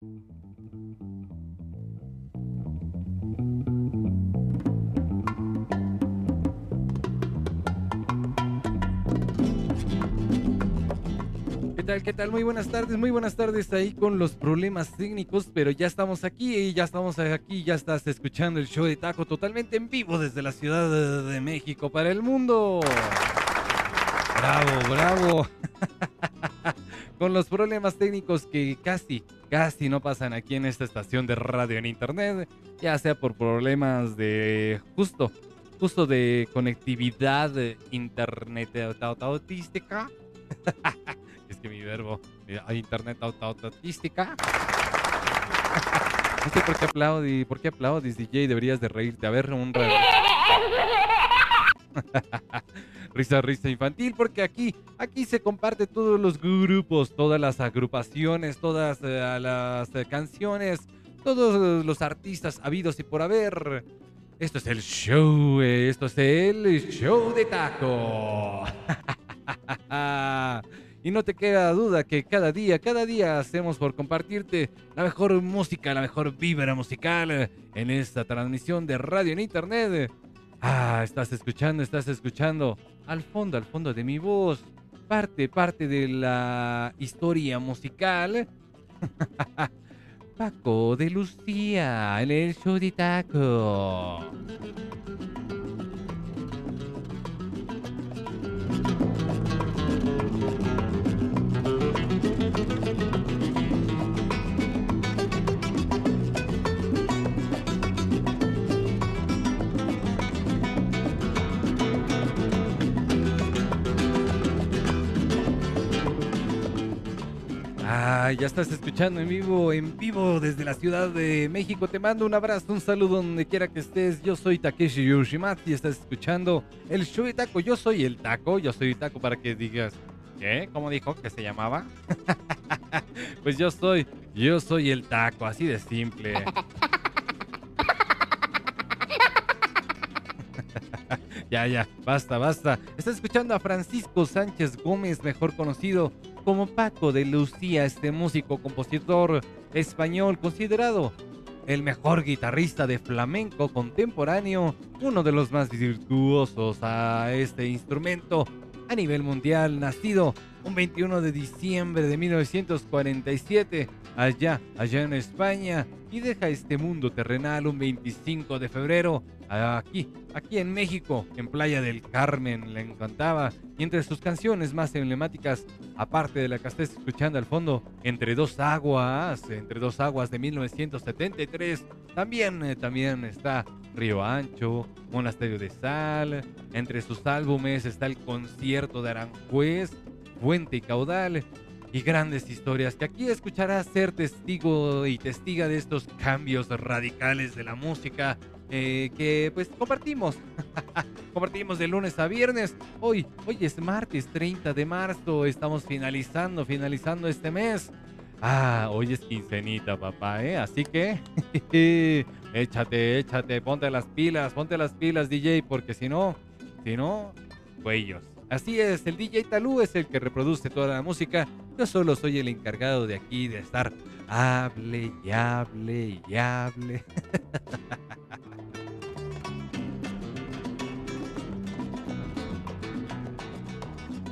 ¿Qué tal? ¿Qué tal? Muy buenas tardes, muy buenas tardes ahí con los problemas técnicos, pero ya estamos aquí y ya estamos aquí, ya estás escuchando el show de Taco totalmente en vivo desde la Ciudad de México para el mundo. Bravo, bravo. con los problemas técnicos que casi, casi no pasan aquí en esta estación de radio en internet, ya sea por problemas de justo, justo de conectividad internet autística. es que mi verbo, eh, internet autística. No por qué aplaudís, por qué aplaudís, DJ, deberías de reírte. A ver, un risa, risa infantil, porque aquí, aquí se comparte todos los grupos, todas las agrupaciones, todas eh, las eh, canciones, todos los artistas habidos y por haber. Esto es el show, eh, esto es el show de taco. y no te queda duda que cada día, cada día hacemos por compartirte la mejor música, la mejor vibra musical en esta transmisión de radio en internet. Ah, estás escuchando, estás escuchando al fondo, al fondo de mi voz, parte, parte de la historia musical. Paco de Lucía en el show de taco. Ya estás escuchando en vivo, en vivo desde la Ciudad de México. Te mando un abrazo, un saludo donde quiera que estés. Yo soy Takeshi Yoshimati, estás escuchando el show de taco. Yo soy el taco, yo soy taco para que digas, ¿qué? ¿Cómo dijo que se llamaba? pues yo soy, yo soy el taco, así de simple. ya, ya, basta, basta. Estás escuchando a Francisco Sánchez Gómez, mejor conocido como Paco de Lucía, este músico compositor español considerado el mejor guitarrista de flamenco contemporáneo, uno de los más virtuosos a este instrumento a nivel mundial, nacido un 21 de diciembre de 1947 allá, allá en España y deja este mundo terrenal un 25 de febrero aquí, aquí en México, en Playa del Carmen, le encantaba. Y entre sus canciones más emblemáticas, aparte de la que escuchando al fondo, Entre dos aguas, Entre dos aguas de 1973, también, eh, también está Río Ancho, Monasterio de Sal, entre sus álbumes está el concierto de Aranjuez, Fuente y Caudal, y grandes historias que aquí escucharás ser testigo y testiga de estos cambios radicales de la música eh, que pues compartimos. compartimos de lunes a viernes. Hoy, hoy es martes 30 de marzo. Estamos finalizando, finalizando este mes. Ah, hoy es quincenita, papá, ¿eh? Así que échate, échate, ponte las pilas, ponte las pilas, DJ, porque si no, si no, cuellos. Así es, el DJ Talú es el que reproduce toda la música. Yo solo soy el encargado de aquí de estar hable y hable y hable.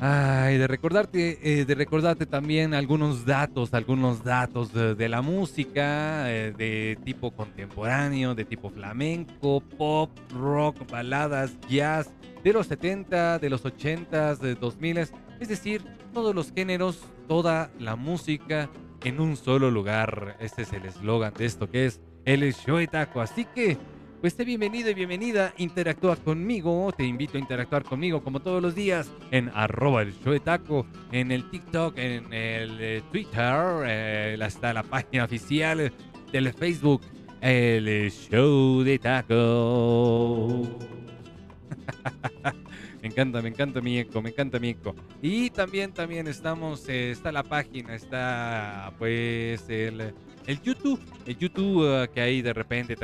Ay, de recordarte, eh, de recordarte también algunos datos, algunos datos de, la música, eh, de tipo contemporáneo, de tipo flamenco, pop, rock, baladas, jazz, de los 70, de los 80, de 2000, es decir, todos los géneros, toda la música en un solo lugar. Este es el eslogan de esto que es el show taco. Así que pues esté bienvenido y bienvenida, interactúa conmigo, te invito a interactuar conmigo como todos los días en arroba el show de taco, en el TikTok, en el eh, Twitter, eh, está la página oficial del Facebook, el show de taco. me encanta, me encanta mi eco, me encanta mi eco. Y también, también estamos, eh, está la página, está pues el el YouTube, el YouTube uh, que ahí de repente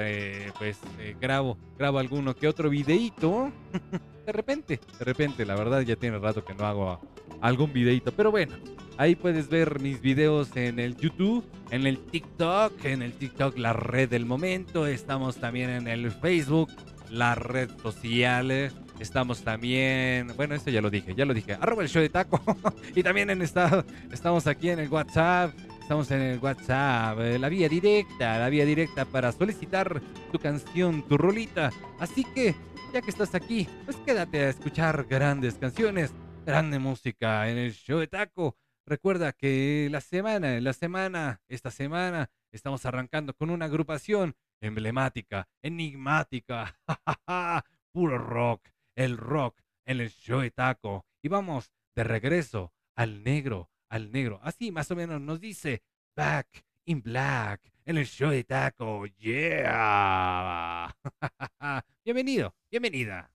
pues eh, grabo, grabo alguno que otro videito. de repente, de repente, la verdad ya tiene rato que no hago algún videito. Pero bueno, ahí puedes ver mis videos en el YouTube, en el TikTok, en el TikTok la red del momento. Estamos también en el Facebook, la red social. Estamos también, bueno, esto ya lo dije, ya lo dije, arroba el show de taco. y también en esta, estamos aquí en el WhatsApp, estamos en el WhatsApp, eh, la vía directa, la vía directa para solicitar tu canción, tu rolita. Así que, ya que estás aquí, pues quédate a escuchar grandes canciones, grande música en el show de taco. Recuerda que la semana, la semana, esta semana, estamos arrancando con una agrupación emblemática, enigmática, puro rock el rock en el show de taco. Y vamos de regreso al negro, al negro. Así más o menos nos dice Back in Black en el show de taco. Yeah. Bienvenido, bienvenida.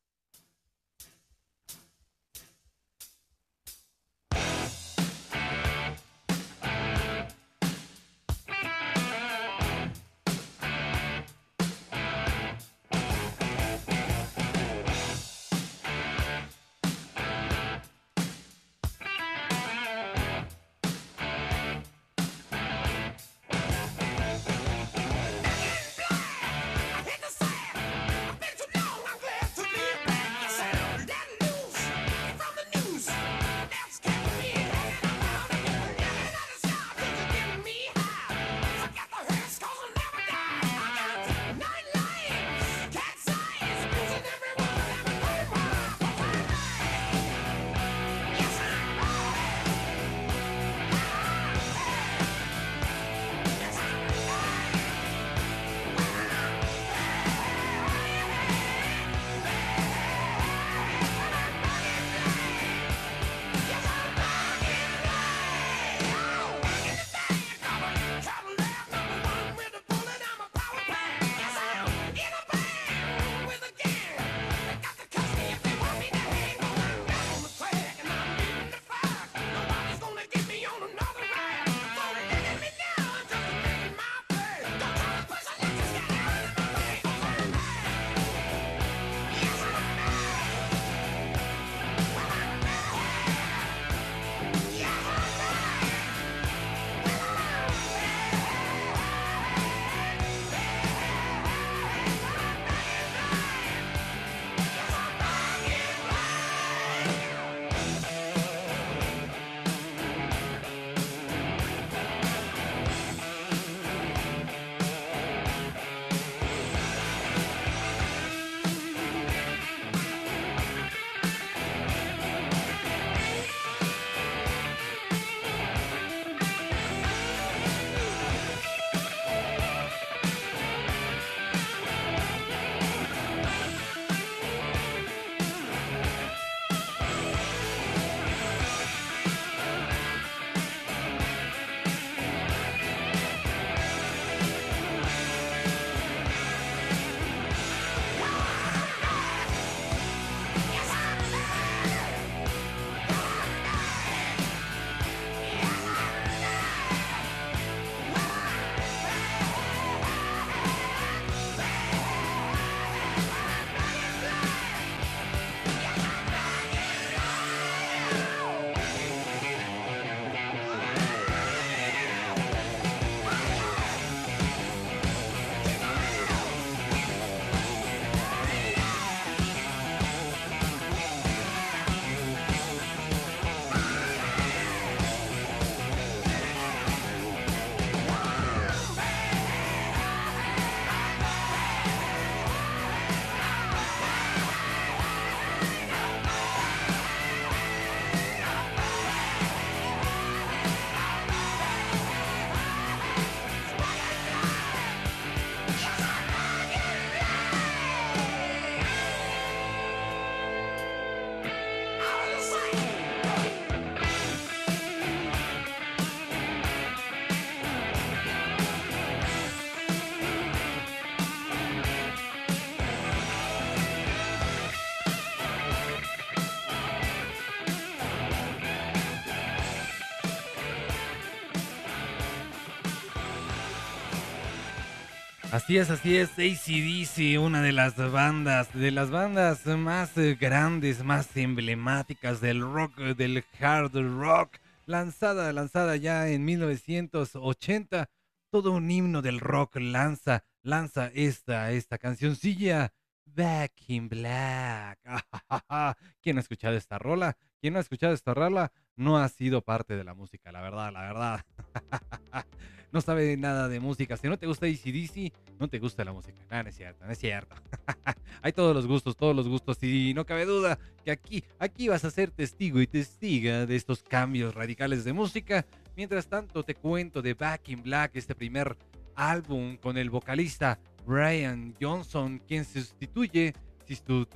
Así es, así es, ACDC, una de las bandas, de las bandas más eh, grandes, más emblemáticas del rock, del hard rock, lanzada, lanzada ya en 1980, todo un himno del rock lanza, lanza esta, esta cancioncilla, Back in Black. ¿Quién ha escuchado esta rola? ¿Quién ha escuchado esta rola? No ha sido parte de la música, la verdad, la verdad. no sabe nada de música. Si no te gusta DC, no te gusta la música. No, no es cierto, no es cierto. Hay todos los gustos, todos los gustos. Y no cabe duda que aquí, aquí vas a ser testigo y testiga de estos cambios radicales de música. Mientras tanto, te cuento de Back in Black, este primer álbum con el vocalista Brian Johnson, quien sustituye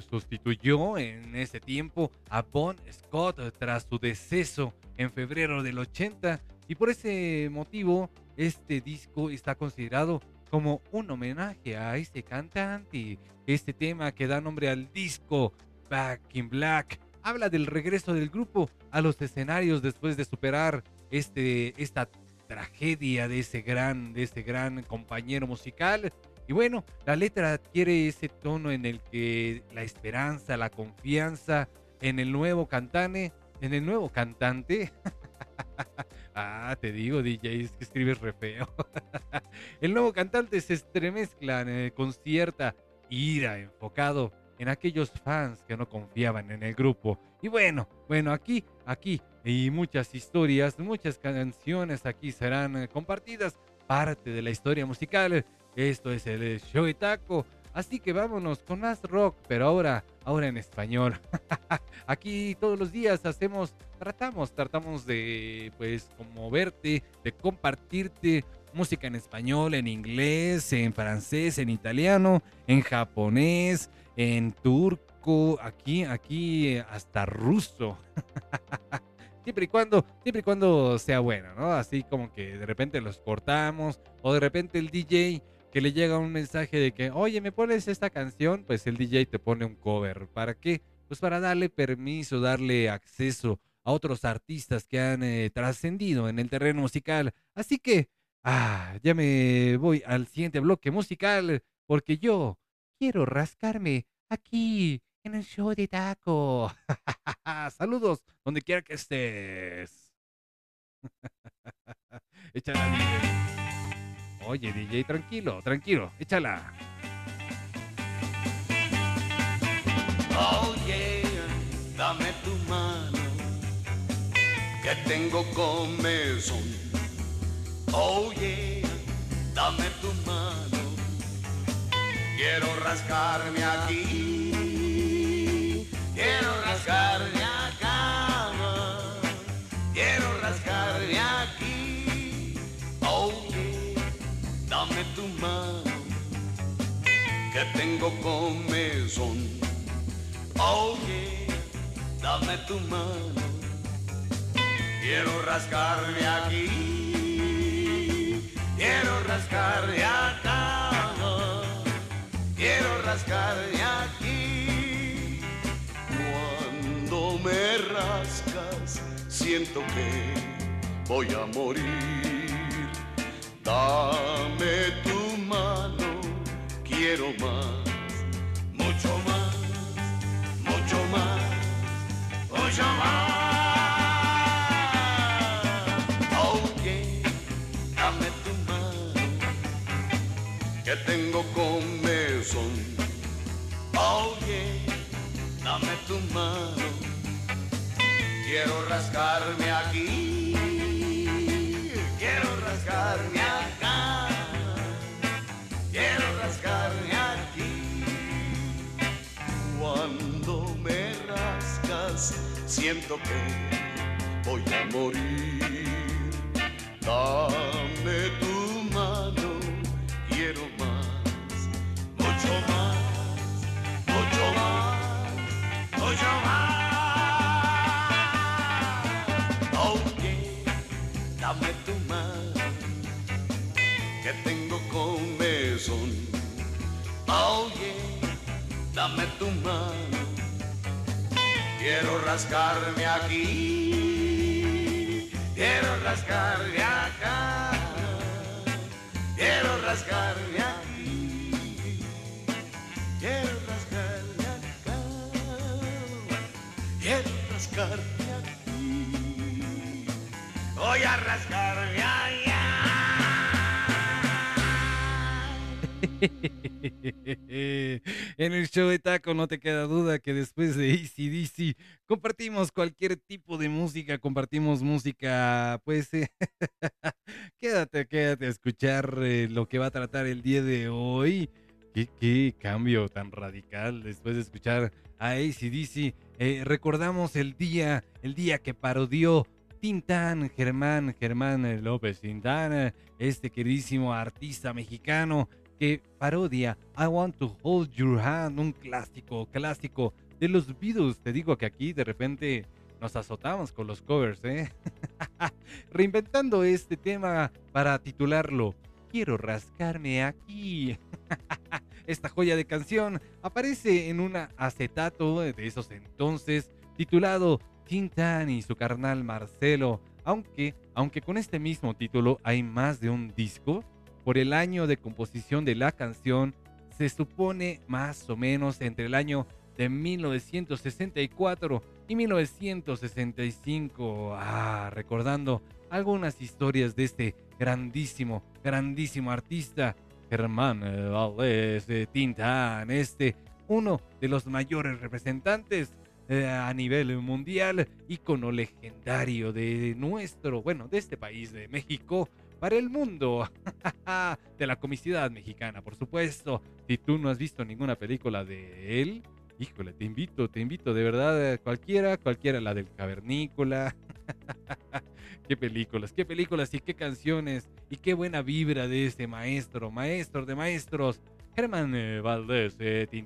sustituyó en ese tiempo a Bon Scott tras su deceso en febrero del 80 y por ese motivo este disco está considerado como un homenaje a este cantante. Este tema que da nombre al disco Back in Black habla del regreso del grupo a los escenarios después de superar este, esta tragedia de ese gran, de ese gran compañero musical. Y bueno, la letra adquiere ese tono en el que la esperanza, la confianza en el nuevo cantante, en el nuevo cantante Ah, te digo, DJ, es que escribes re feo. El nuevo cantante se estremezcla eh, con cierta ira enfocado en aquellos fans que no confiaban en el grupo. Y bueno, bueno, aquí, aquí, y muchas historias, muchas canciones aquí serán eh, compartidas, parte de la historia musical. Esto es el show de taco. Así que vámonos con más rock, pero ahora, ahora en español. Aquí todos los días hacemos, tratamos, tratamos de, pues, conmoverte, de compartirte música en español, en inglés, en francés, en italiano, en japonés, en turco, aquí, aquí, hasta ruso. siempre y cuando, siempre y cuando sea bueno, ¿no? Así como que de repente los cortamos o de repente el DJ que le llega un mensaje de que, oye, ¿me pones esta canción? Pues el DJ te pone un cover. ¿Para qué? Pues para darle permiso, darle acceso a otros artistas que han eh, trascendido en el terreno musical. Así que, ah, ya me voy al siguiente bloque musical, porque yo quiero rascarme aquí en el show de taco. Saludos, donde quiera que estés. Échala, Oye, DJ, tranquilo, tranquilo, échala. Oye, dame tu mano, que tengo comezón. Oye, dame tu mano, quiero rascarme aquí, quiero rascarme Que tengo comezón. Oye, dame tu mano, quiero rascarme aquí, quiero rascarme acá, quiero rascarme aquí. Cuando me rascas, siento que voy a morir. Dame tu mano, quiero más, mucho más, mucho más, mucho más. Oye, dame tu mano, que tengo comezón. Oye, dame tu mano, quiero rascarme aquí siento que voy a morir. Dame tu mano, quiero más, mucho más, mucho más, mucho más. que tengo comezón. Oh yeah, dame tu mano, quiero rascarme aquí, quiero rascarme acá, quiero rascarme aquí, quiero rascarme acá, quiero rascarme aquí, voy a rascarme allá. en el show de Taco no te queda duda que después de ACDC compartimos cualquier tipo de música, compartimos música, pues eh, quédate, quédate a escuchar eh, lo que va a tratar el día de hoy. ¿Qué, cambio tan radical después de escuchar a ACDC. Eh, recordamos el día, el día que parodió Tintán, Germán, Germán López Tintán, este queridísimo artista mexicano que parodia I Want to Hold Your Hand, un clásico, clásico de los Beatles. Te digo que aquí de repente nos azotamos con los covers, ¿eh? Reinventando este tema para titularlo Quiero rascarme aquí. Esta joya de canción aparece en un acetato de esos entonces titulado Tintan y su carnal Marcelo, aunque, aunque con este mismo título hay más de un disco, por el año de composición de la canción se supone más o menos entre el año de 1964 y 1965. Ah, recordando algunas historias de este grandísimo, grandísimo artista, Germán Valdés de Tintán, este, uno de los mayores representantes eh, a nivel mundial, ícono legendario de nuestro, bueno, de este país, de México, para el mundo, de la comicidad mexicana, por supuesto. Si tú no has visto ninguna película de él, híjole, te invito, te invito, de verdad, cualquiera, cualquiera, la del cavernícola. qué películas, qué películas y qué canciones y qué buena vibra de este maestro, maestro de maestros, Germán eh, Valdés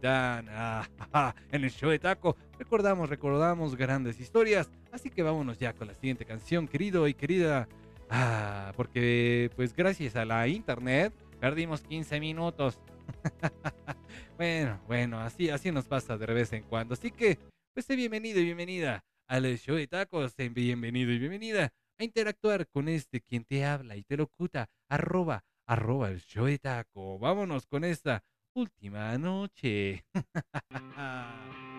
ah, en el show de Taco. Recordamos, recordamos grandes historias, así que vámonos ya con la siguiente canción, querido y querida. Ah, porque pues gracias a la internet perdimos 15 minutos. bueno, bueno, así, así nos pasa de vez en cuando. Así que, pues bienvenido y bienvenida al show de tacos, bienvenido y bienvenida a interactuar con este quien te habla y te locuta, arroba, arroba el show de taco. Vámonos con esta última noche.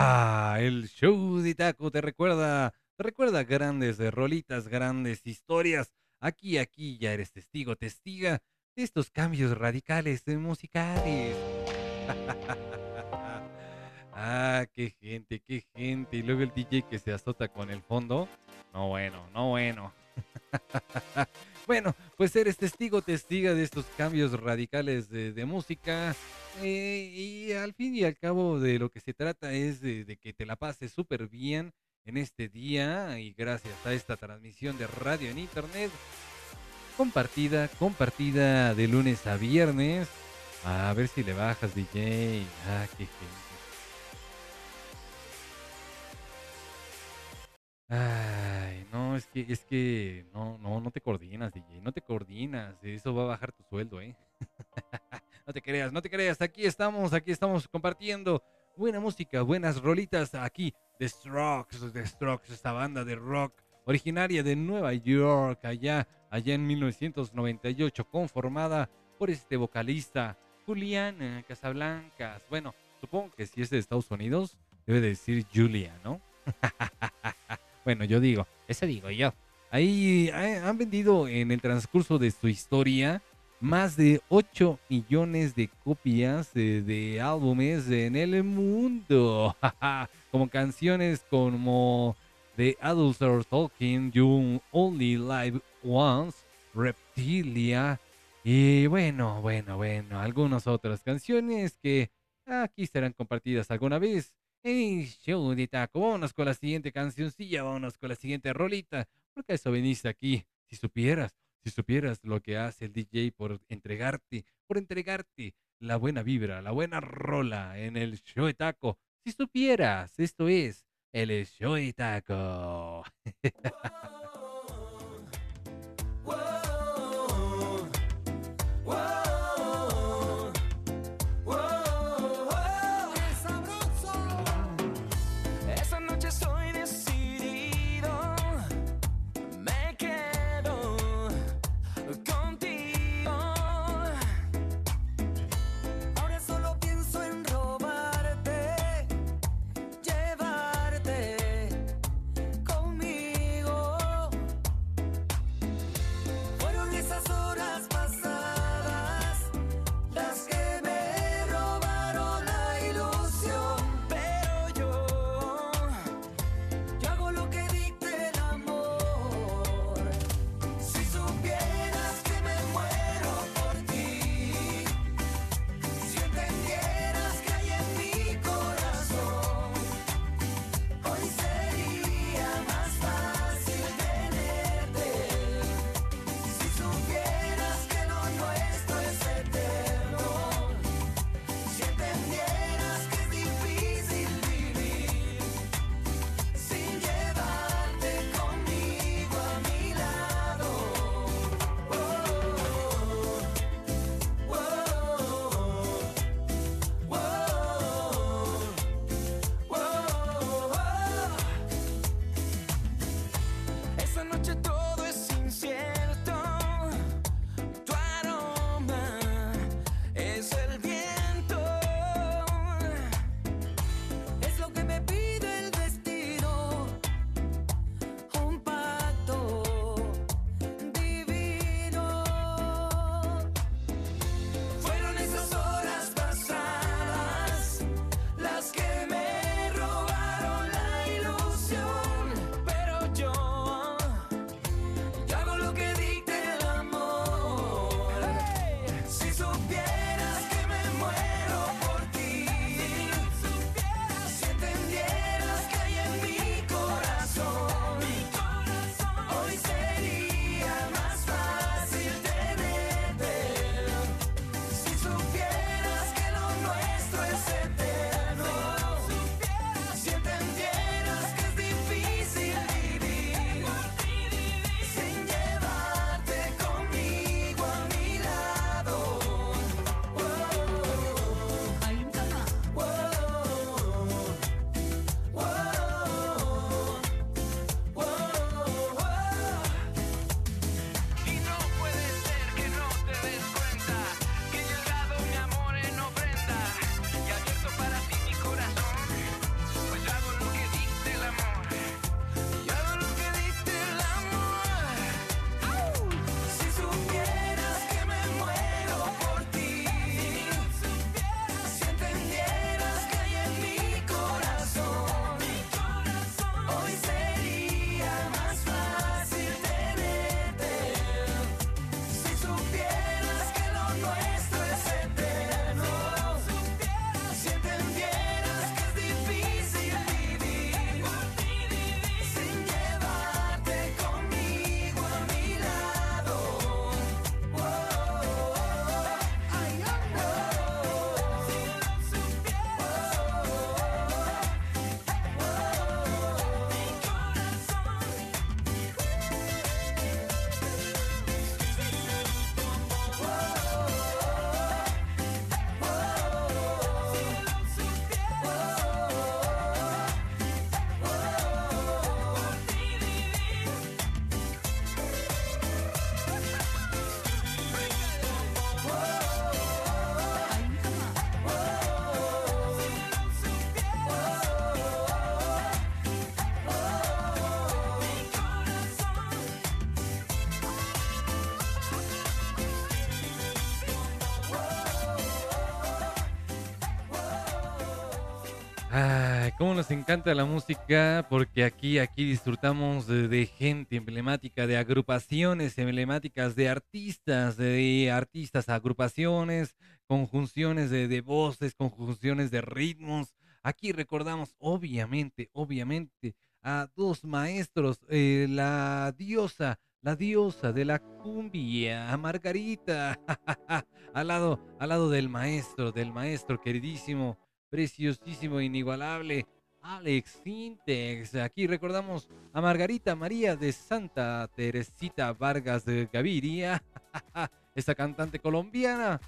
Ah, el show de taco te recuerda, recuerda grandes rolitas, grandes historias. Aquí, aquí ya eres testigo, testiga de estos cambios radicales musicales. ah, qué gente, qué gente. Y luego el DJ que se azota con el fondo. No bueno, no bueno. bueno, pues eres testigo, testiga de estos cambios radicales de, música. Eh, y al fin y al cabo de lo que se trata es de, que te la pases súper bien en este día y gracias a esta transmisión de radio en internet compartida, compartida de lunes a viernes. A ver si le bajas, DJ. Ah, qué gente. Ay, no, es que, es que, no, no, no te coordinas, DJ, no te coordinas, eso va a bajar tu sueldo, ¿eh? no te creas, no te creas, aquí estamos, aquí estamos compartiendo buena música, buenas rolitas aquí, The Strokes, The Strokes, esta banda de rock originaria de Nueva York, allá, allá en 1998, conformada por este vocalista Julián Casablancas. Bueno, supongo que si es de Estados Unidos, debe decir Julia, ¿no? Bueno, yo digo, eso digo yo. Ahí eh, han vendido en el transcurso de su historia más de 8 millones de copias de, álbumes en el mundo. como canciones como The Adults Are Talking, You Only Live Once, Reptilia. Y bueno, bueno, bueno, algunas otras canciones que aquí serán compartidas alguna vez Hey, taco, vámonos con la siguiente cancioncilla, vámonos con la siguiente rolita, porque eso viniste aquí. Si supieras, si supieras lo que hace el DJ por entregarte, por entregarte la buena vibra, la buena rola en el show de taco. Si supieras, esto es el show de taco. Nos encanta la música, porque aquí, aquí disfrutamos de, gente emblemática, de agrupaciones emblemáticas, de artistas, de artistas, agrupaciones, conjunciones de, de voces, conjunciones de ritmos. Aquí recordamos, obviamente, obviamente, a dos maestros, eh, la diosa, la diosa de la cumbia, a Margarita, al lado, al lado del maestro, del maestro queridísimo preciosísimo, inigualable. Alex Sintex. Aquí recordamos a Margarita María de Santa Teresita Vargas de Gaviria, esta cantante colombiana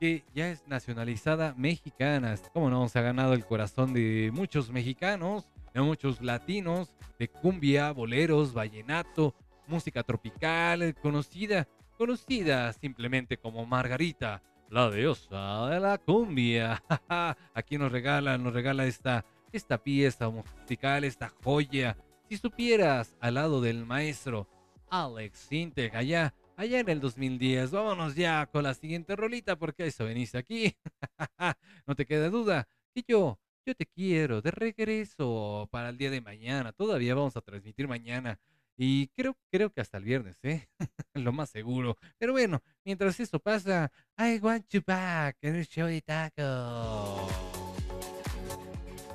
que ya es nacionalizada mexicana. Como no, se ha ganado el corazón de muchos mexicanos, de muchos latinos, de cumbia, boleros, vallenato, música tropical, conocida, conocida simplemente como Margarita la diosa de la cumbia. Aquí nos regala, nos regala esta, esta pieza musical, esta joya. Si supieras, al lado del maestro Alex Sinteg, allá, allá en el 2010. Vámonos ya con la siguiente rolita, porque eso veniste aquí. no te queda duda que yo, yo te quiero de regreso para el día de mañana. Todavía vamos a transmitir mañana. Y creo, creo que hasta el viernes, ¿eh? Lo más seguro. Pero bueno, mientras eso pasa, I want you back en el show de taco.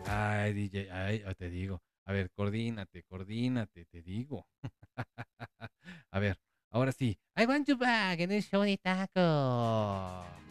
Ay, DJ, ay, te digo. A ver, coordínate, coordínate, te digo. A ver, ahora sí. I want you back en el show taco.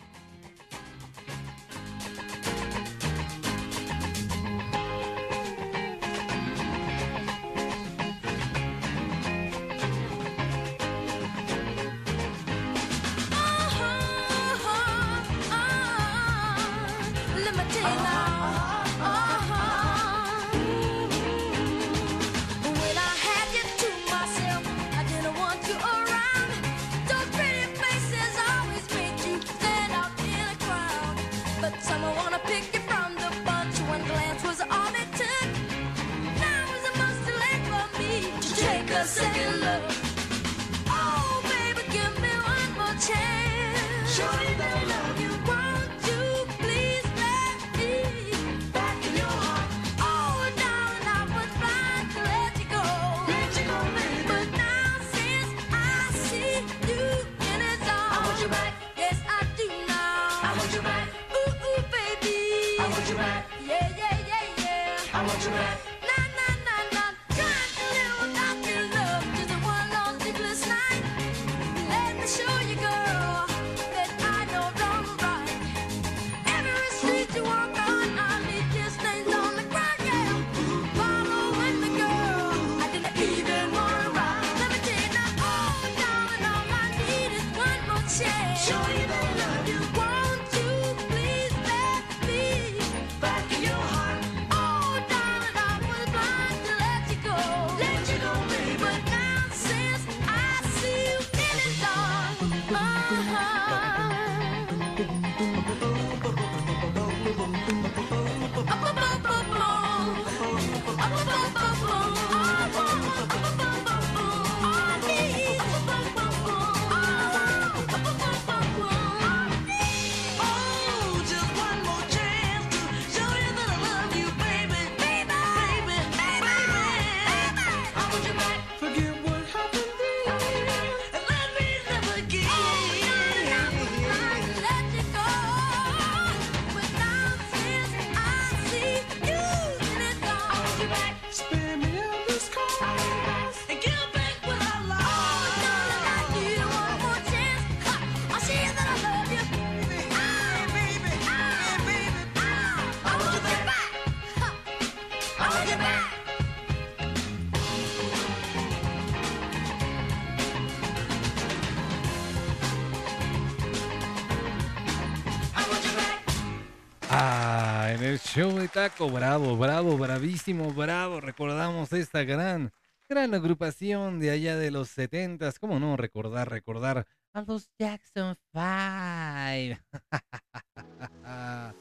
Taco, bravo, bravo, bravísimo, bravo. Recordamos esta gran, gran agrupación de allá de los setentas. ¿Cómo no recordar, recordar a los Jackson Five?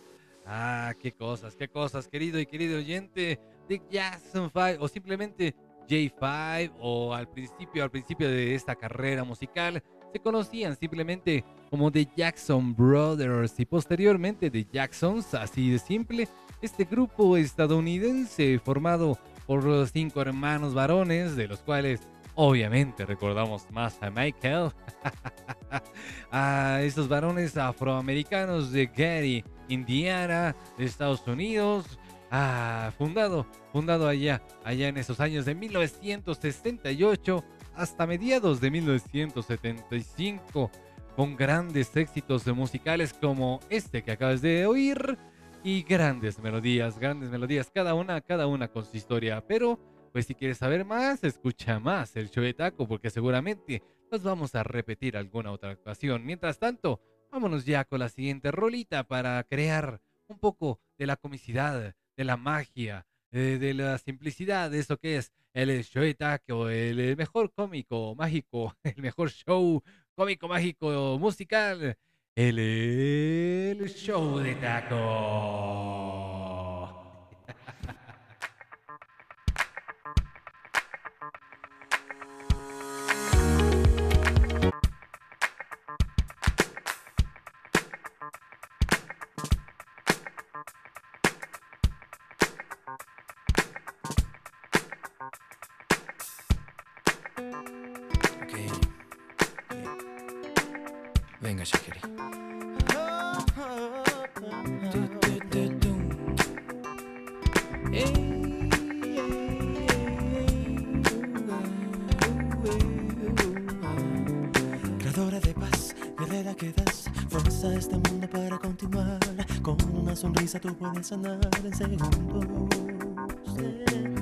ah, qué cosas, qué cosas, querido y querido oyente de Jackson Five o simplemente J5 o al principio, al principio de esta carrera musical se conocían simplemente como The Jackson Brothers y posteriormente The Jacksons, así de simple, este grupo estadounidense formado por cinco hermanos varones, de los cuales obviamente recordamos más a Michael, a estos varones afroamericanos de Gary, Indiana, de Estados Unidos, ah, fundado, fundado allá, allá en esos años de 1968 hasta mediados de 1975, con grandes éxitos musicales como este que acabas de oír y grandes melodías, grandes melodías, cada una, cada una con su historia. Pero, pues si quieres saber más, escucha más el show de taco, porque seguramente los vamos a repetir alguna otra ocasión. Mientras tanto, vámonos ya con la siguiente rolita para crear un poco de la comicidad, de la magia, eh, de la simplicidad de eso que es el show de taco, el, el mejor cómico mágico, el mejor show cómico mágico musical, el, el show de taco. Tú puedes sanar en segundos.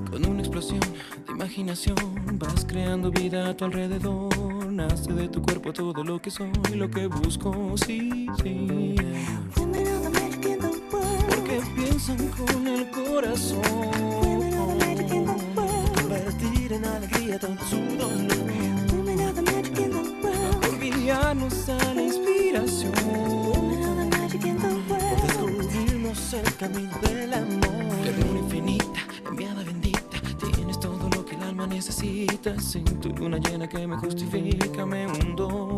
Con una explosión de imaginación vas creando vida a tu alrededor. Nace de tu cuerpo todo lo que soy, lo que busco, sí, sí. Women are the magic in the world. Porque piensan con el corazón. Convertir en alegría todo su dolor. Women are the magic El camino del amor. Ternura infinita, enviada bendita. Tienes todo lo que el alma necesita. Sin tu luna llena que me justifica, me hundo.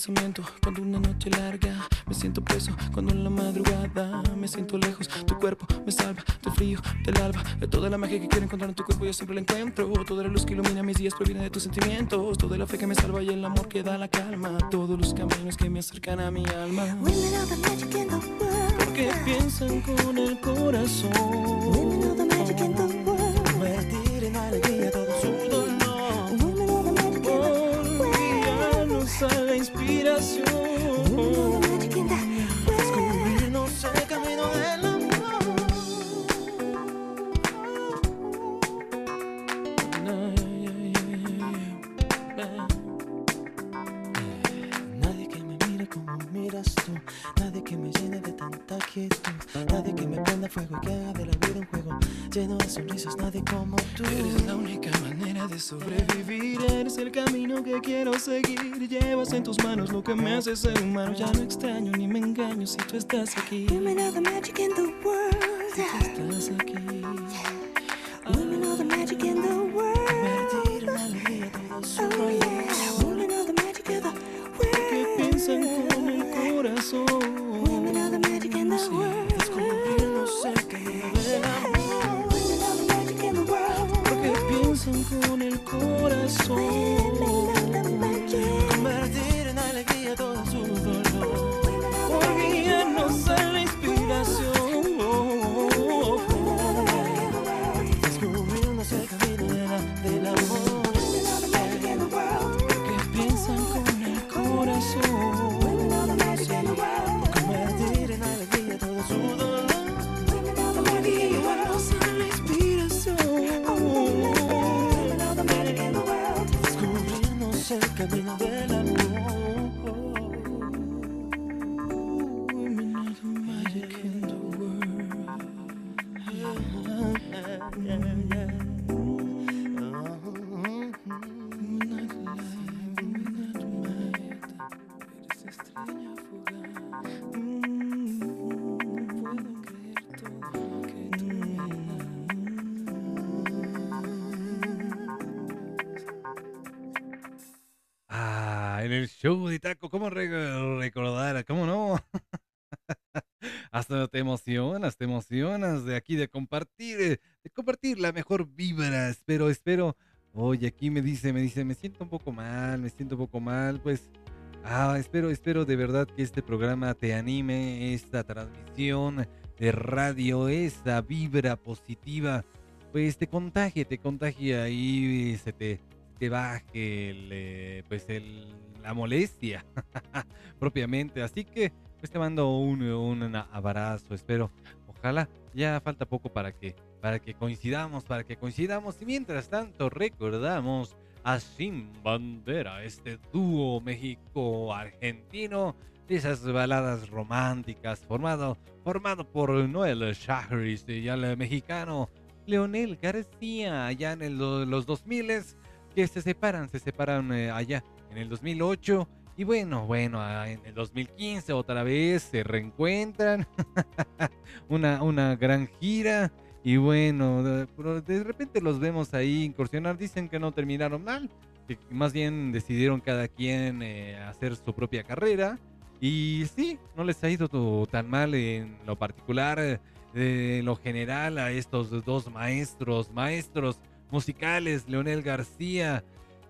Pensamiento cuando una noche larga me siento preso cuando en la madrugada me siento lejos tu cuerpo me salva del frío del alba de toda la magia que quiero encontrar en tu cuerpo yo siempre la encuentro toda la luz que ilumina mis días proviene de tus sentimientos toda la fe que me salva y el amor que da la calma todos los caminos que me acercan a mi alma. Women are the magic in the world. porque piensan con el corazón que me hace ser humano. Ya no extraño ni me engaño si tú estás aquí. Show de Taco, ¿cómo re- recordar? ¿Cómo no? Hasta te emocionas, te emocionas de aquí de compartir, eh, de compartir la mejor vibra. Espero, espero. Oye, aquí me dice, me dice, me siento un poco mal, me siento un poco mal, pues. Ah, espero, espero de verdad que este programa te anime, esta transmisión de radio, esta vibra positiva, pues te contagie, te contagie ahí, se te, te baje el, eh, pues el, la molestia propiamente. Así que pues te mando un, un abrazo, espero. Ojalá ya falta poco para que, para que coincidamos, para que coincidamos. Y mientras tanto recordamos a Sin Bandera, este dúo México-argentino de esas baladas románticas formado, formado por Noel Shahris y el mexicano Leonel García allá en el- los 2000 que se separan, se separan eh, allá en el 2008 y bueno, bueno, en el 2015 otra vez se reencuentran, una, una gran gira y bueno, de, repente los vemos ahí incursionar, dicen que no terminaron mal, que más bien decidieron cada quien eh, hacer su propia carrera y sí, no les ha ido tan mal en lo particular, eh, en lo general a estos dos maestros, maestros musicales, Leonel García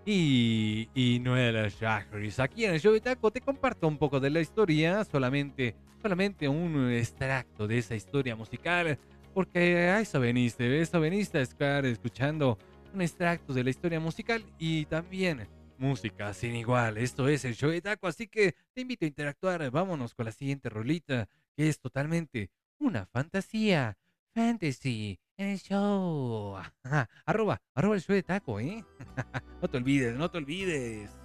y, y Noel Shahris. Aquí en el show te comparto un poco de la historia, solamente, solamente un extracto de esa historia musical, porque a eso veniste, a eso veniste a estar escuchando un extracto de la historia musical y también música sin igual. Esto es el show así que te invito a interactuar. Vámonos con la siguiente rolita, que es totalmente una fantasía. Fantasy en el show. Arroba, arroba el show de Taco, ¿eh? No te olvides, no te olvides.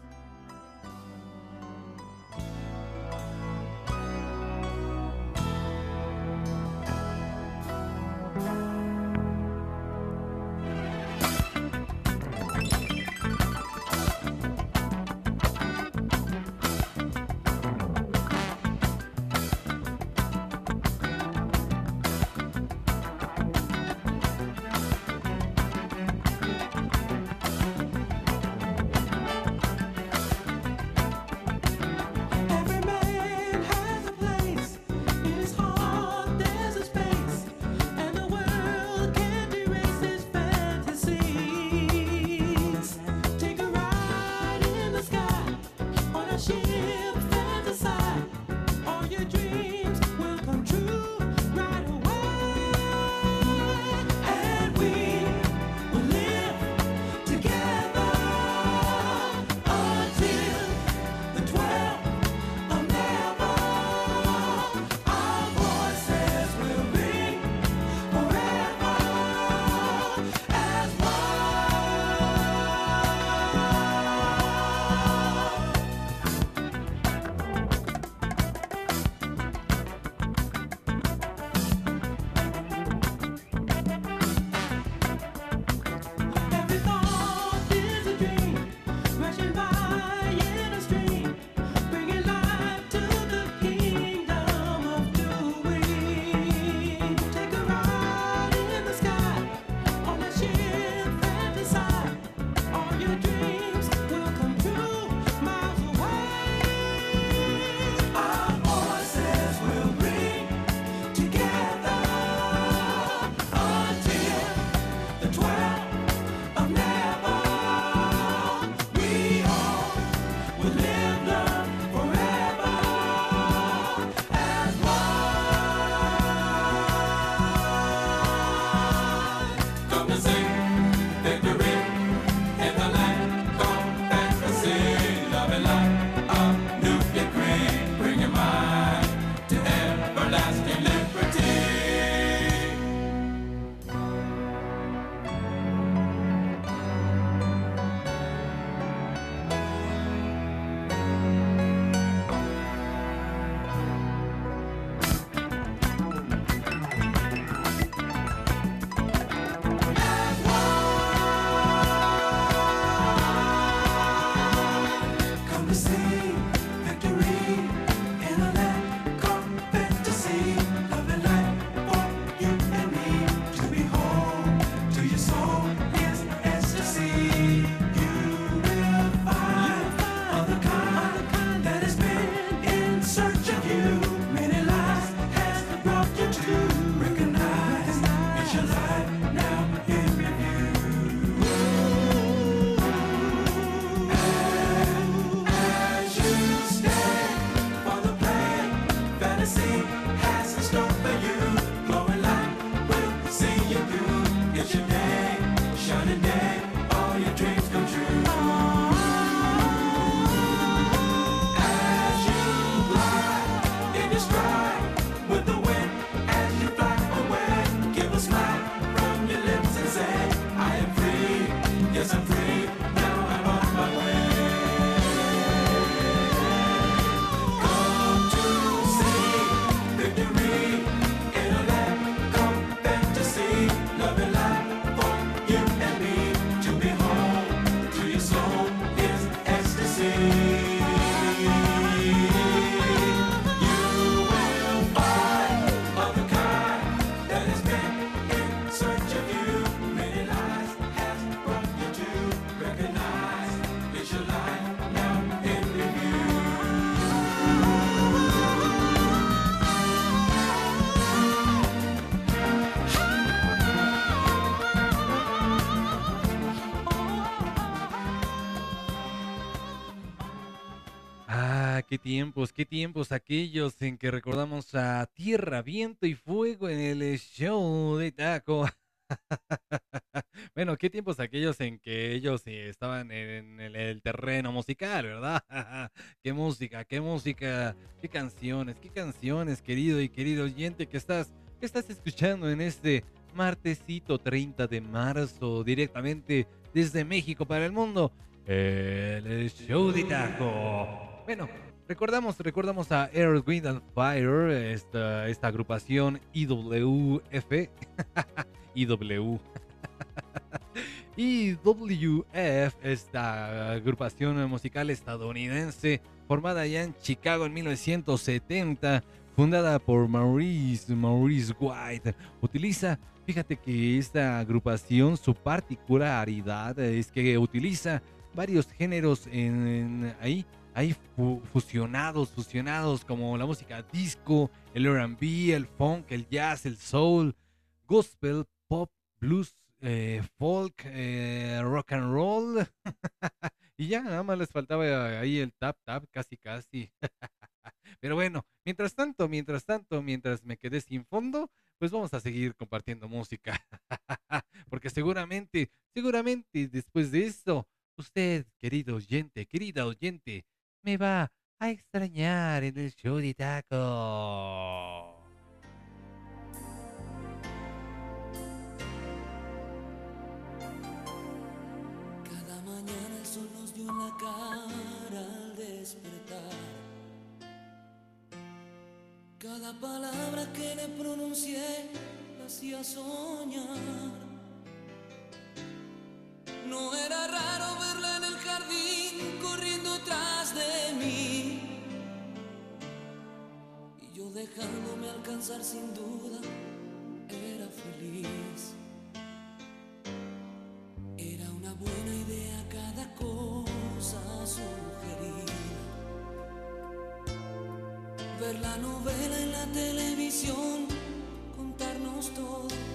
Tiempos, qué tiempos aquellos en que recordamos a Tierra, Viento y Fuego en el show de Taco. Bueno, qué tiempos aquellos en que ellos estaban en el, el terreno musical, ¿verdad? Qué música, qué música, qué canciones, qué canciones, querido y querido oyente que estás, que estás escuchando en este martesito 30 de marzo, directamente desde México para el mundo. El show de Taco. Bueno, recordamos, recordamos a Air, Wind and Fire, esta, esta agrupación IWF. IW. IWF, esta agrupación musical estadounidense formada allá en Chicago en 1970, fundada por Maurice, Maurice White, utiliza, fíjate que esta agrupación, su particularidad es que utiliza varios géneros en, en ahí, ahí fu- fusionados, fusionados como la música disco, el R&B, el funk, el jazz, el soul, gospel, pop, blues, eh, folk, eh, rock and roll. y ya nada más les faltaba ahí el tap tap, casi casi. Pero bueno, mientras tanto, mientras tanto, mientras me quedé sin fondo, pues vamos a seguir compartiendo música. Porque seguramente, seguramente después de esto, usted, querido oyente, querida oyente, me va a extrañar en el show de taco. Cada mañana el sol nos dio la cara al despertar. Cada palabra que le pronuncié la hacía soñar. No era raro verla dejándome alcanzar sin duda, era feliz. Era una buena idea cada cosa sugerida. Ver la novela en la televisión, contarnos todo.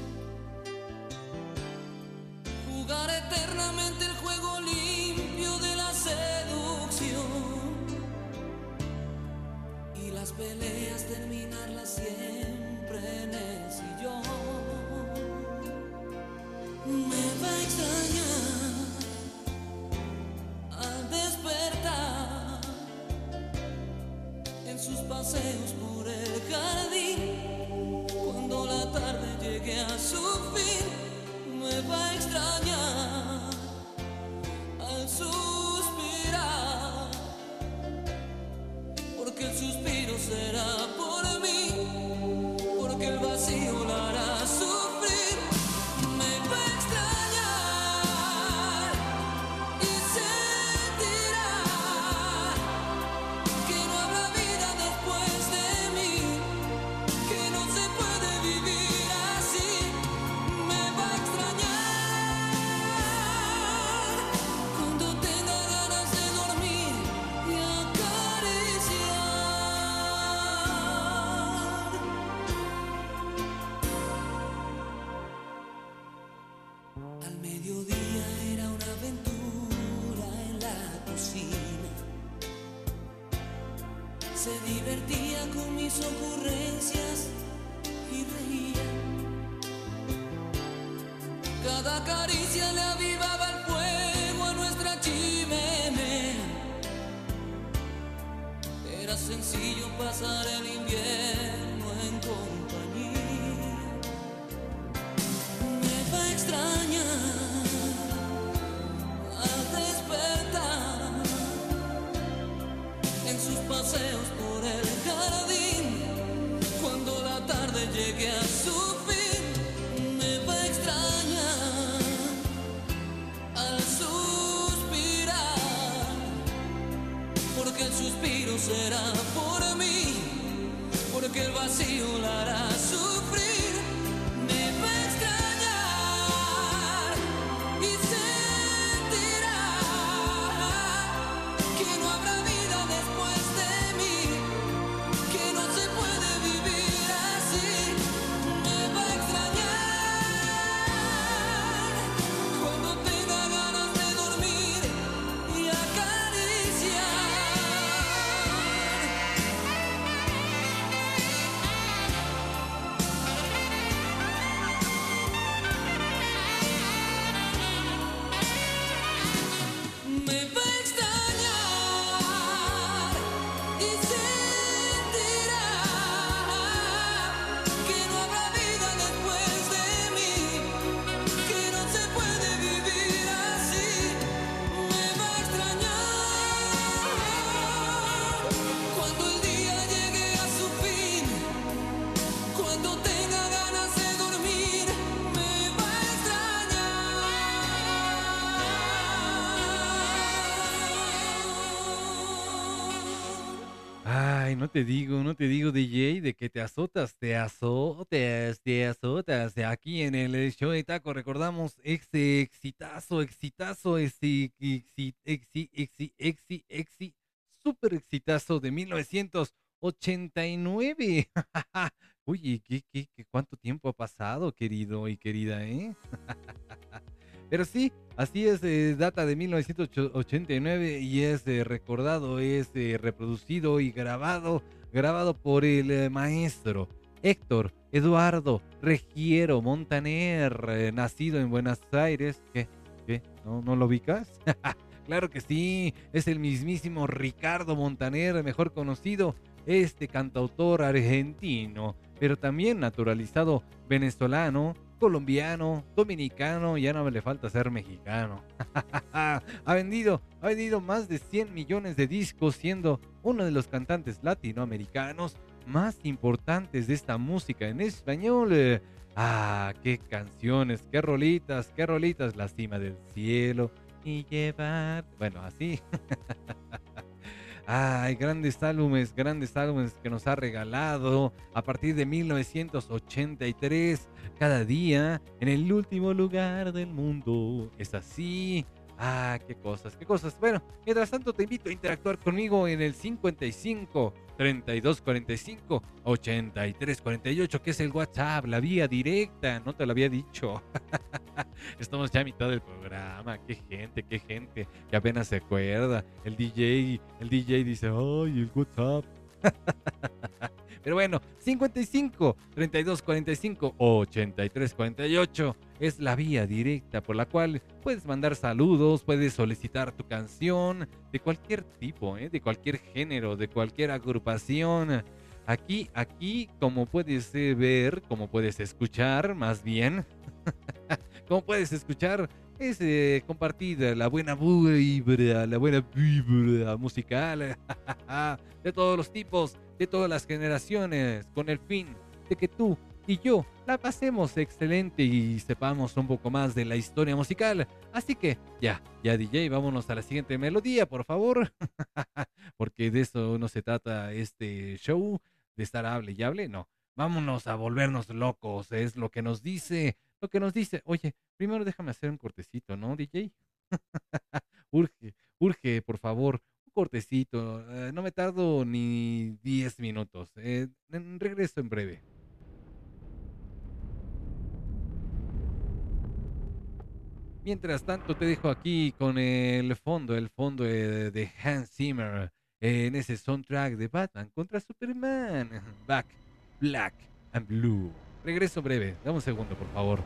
Te digo, no te digo, DJ, de que te azotas, te azotas, te azotas. Aquí en el show de Taco recordamos ese exitazo, exitazo, ese exi, exi, exi, exi, exi, super exitazo de 1989. Oye, ¿qué, qué, qué, cuánto tiempo ha pasado, querido y querida, eh? Pero sí, así es, eh, data de 1989 y es eh, recordado, es eh, reproducido y grabado, grabado por el maestro Héctor Eduardo Regiero Montaner, nacido en Buenos Aires. ¿Qué? ¿Qué? ¿No, no lo ubicas? claro que sí, es el mismísimo Ricardo Montaner, mejor conocido, este cantautor argentino, pero también naturalizado venezolano, colombiano, dominicano, ya no le falta ser mexicano. ha vendido, ha vendido más de 100 millones de discos, siendo uno de los cantantes latinoamericanos más importantes de esta música en español. Ah, qué canciones, qué rolitas, qué rolitas, la cima del cielo y llevar, bueno, así. Ay, grandes álbumes, grandes álbumes que nos ha regalado a partir de 1983, cada día en el último lugar del mundo. Es así. Ah, qué cosas, qué cosas. Bueno, mientras tanto te invito a interactuar conmigo en el 55 32 45 83 48, que es el WhatsApp, la vía directa. No te lo había dicho. Estamos ya a mitad del programa. Qué gente, qué gente que apenas se acuerda. El DJ, el DJ dice, ay, el WhatsApp. Pero bueno, 55 32 45 83 48 es la vía directa por la cual puedes mandar saludos, puedes solicitar tu canción de cualquier tipo, ¿eh? de cualquier género, de cualquier agrupación. Aquí, aquí, como puedes eh, ver, como puedes escuchar, más bien, como puedes escuchar, es eh, compartir la buena vibra, la buena vibra musical de todos los tipos, de todas las generaciones, con el fin de que tú y yo la pasemos excelente y sepamos un poco más de la historia musical. Así que ya, ya DJ, vámonos a la siguiente melodía, por favor. Porque de eso no se trata este show, de estar hable y hable, no. Vámonos a volvernos locos, es lo que nos dice, lo que nos dice. Oye, primero déjame hacer un cortecito, ¿no, DJ? urge, urge, por favor, cortecito. eh, no me tardo ni 10 minutos. eh, regreso en breve. Mientras tanto, te dejo aquí con el fondo, el fondo de, de Hans Zimmer eh, en ese soundtrack de Batman contra Superman. Back, Black and Blue. Regreso breve. Dame un segundo, por favor.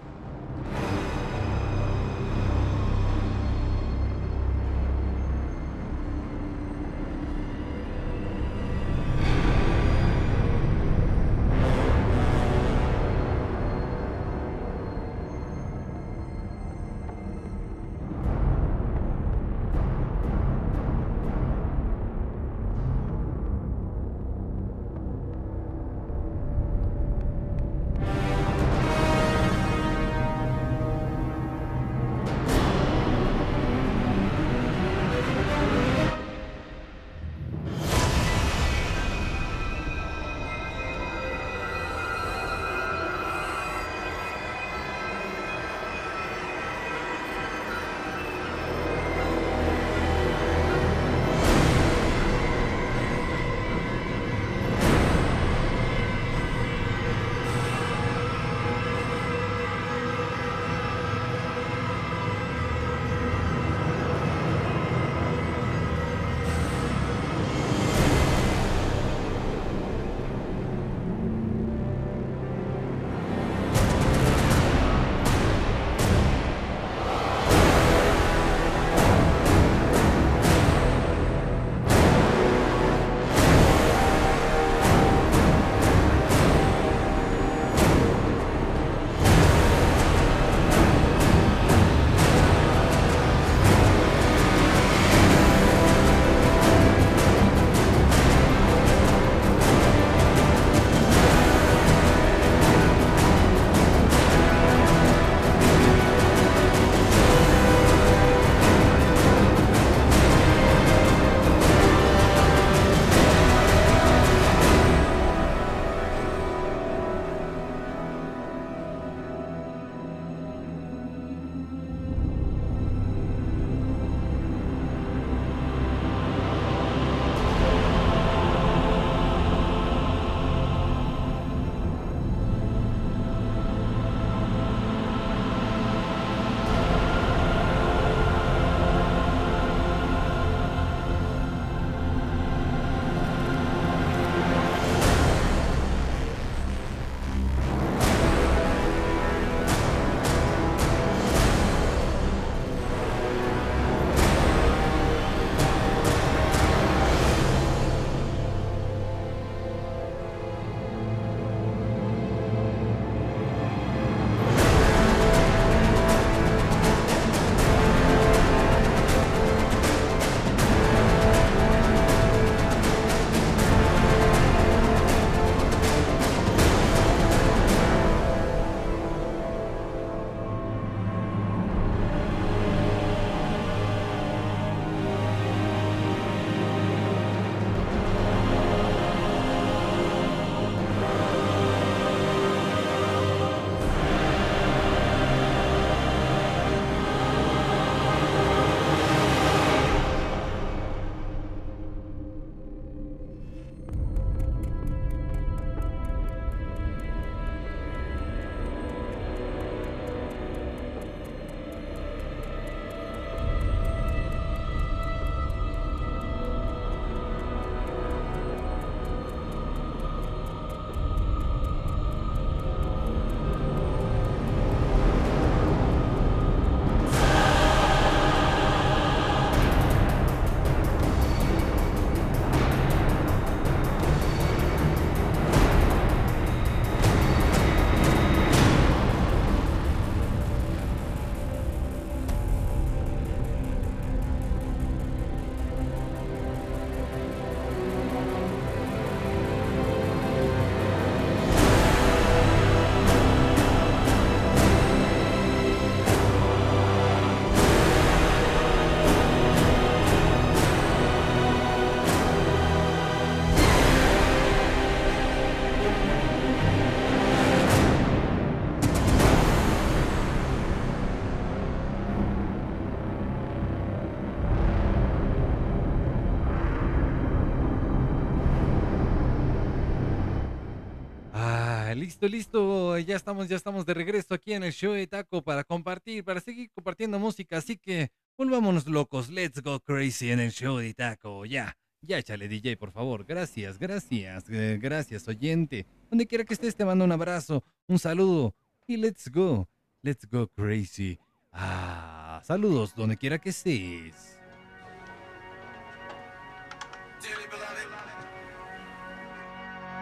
Listo, listo. Ya estamos, ya estamos de regreso aquí en el show de Taco para compartir, para seguir compartiendo música. Así que volvámonos locos. Let's go crazy en el show de Taco. Ya, ya échale DJ, por favor. Gracias, gracias, eh, gracias, oyente. Donde quiera que estés, te mando un abrazo, un saludo. Y let's go, let's go crazy. Ah, saludos donde quiera que estés.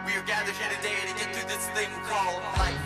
We are gathered here today this thing called life.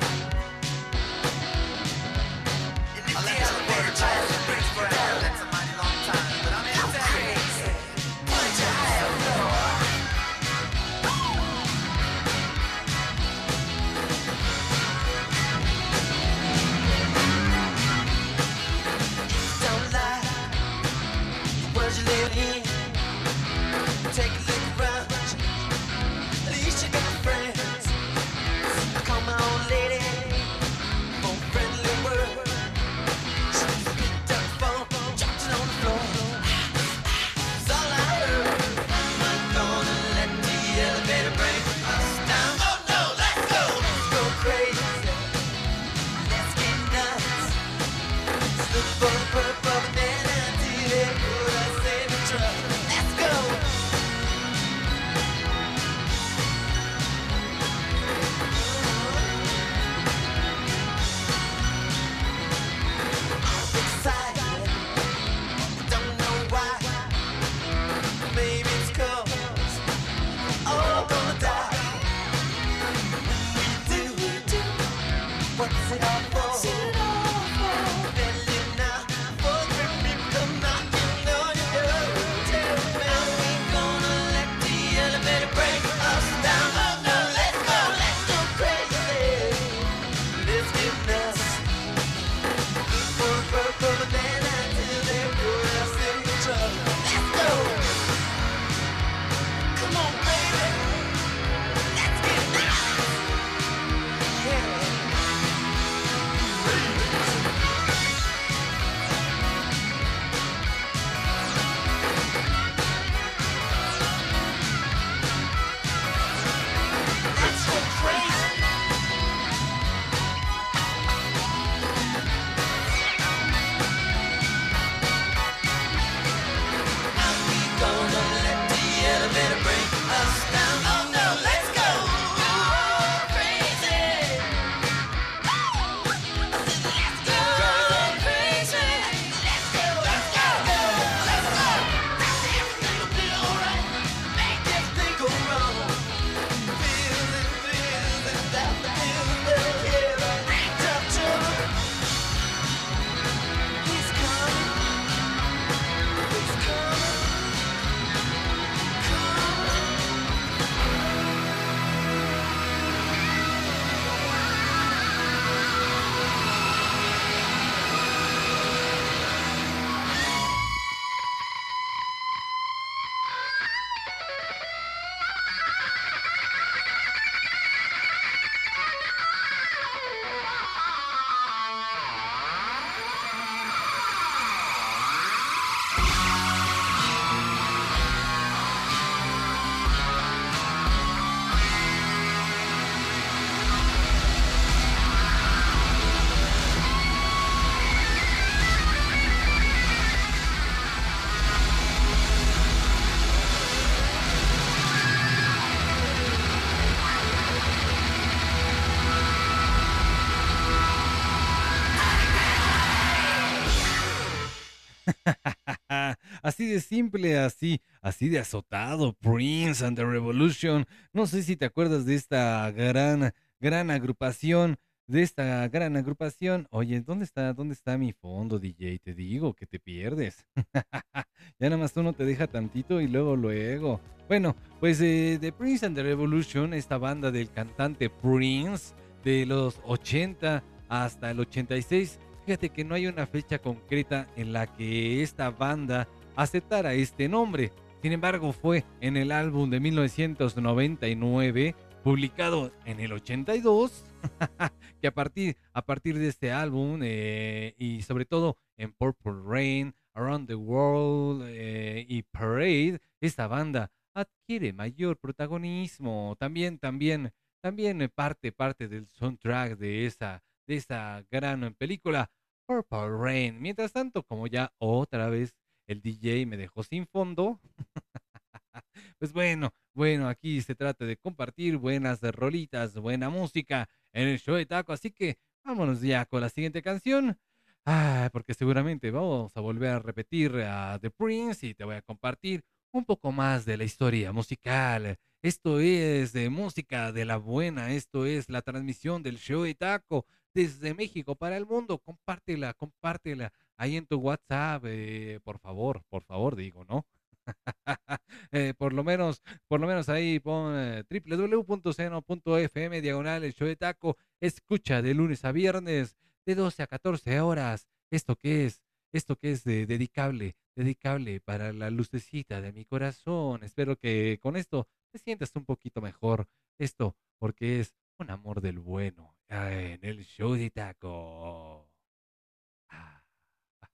Así de simple, así, así de azotado. Prince and the Revolution. No sé si te acuerdas de esta gran, gran agrupación, de esta gran agrupación. Oye, ¿dónde está, dónde está mi fondo, DJ? Te digo que te pierdes. ya nada más uno te deja tantito y luego, luego. Bueno, pues eh, de Prince and the Revolution, esta banda del cantante Prince de los 80 hasta el 86. Fíjate que no hay una fecha concreta en la que esta banda aceptara este nombre. Sin embargo, fue en el álbum de 1999, publicado en el 82, que a partir, a partir de este álbum eh, y sobre todo en Purple Rain, Around the World eh, y Parade, esta banda adquiere mayor protagonismo. También, también también parte, parte del soundtrack de esa, de esa gran película Purple Rain. Mientras tanto, como ya otra vez el DJ me dejó sin fondo, pues bueno, bueno, aquí se trata de compartir buenas rolitas, buena música en el show de taco, así que vámonos ya con la siguiente canción. Ah, porque seguramente vamos a volver a repetir a The Prince y te voy a compartir un poco más de la historia musical. Esto es de música de la buena, esto es la transmisión del show de taco desde México para el mundo. Compártela, compártela ahí en tu WhatsApp, eh, por favor, por favor, digo, ¿no? Eh, por lo menos, por lo menos ahí pon eh, www.seno.fm diagonal el show de taco. Escucha de lunes a viernes de 12 a 14 horas. ¿Esto qué es? Esto que es de- dedicable, dedicable para la lucecita de mi corazón. Espero que con esto te sientas un poquito mejor. Esto porque es un amor del bueno ah, en el show de taco.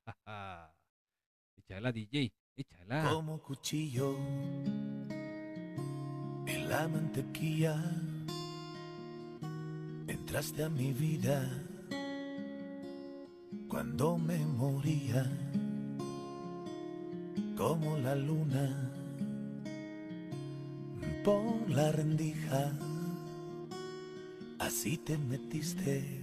Échala, DJ, échala. Como cuchillo en la mantequilla entraste a mi vida cuando me moría como la luna por la rendija así te metiste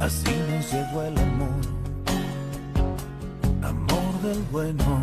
Así nos llegó el amor, amor del bueno.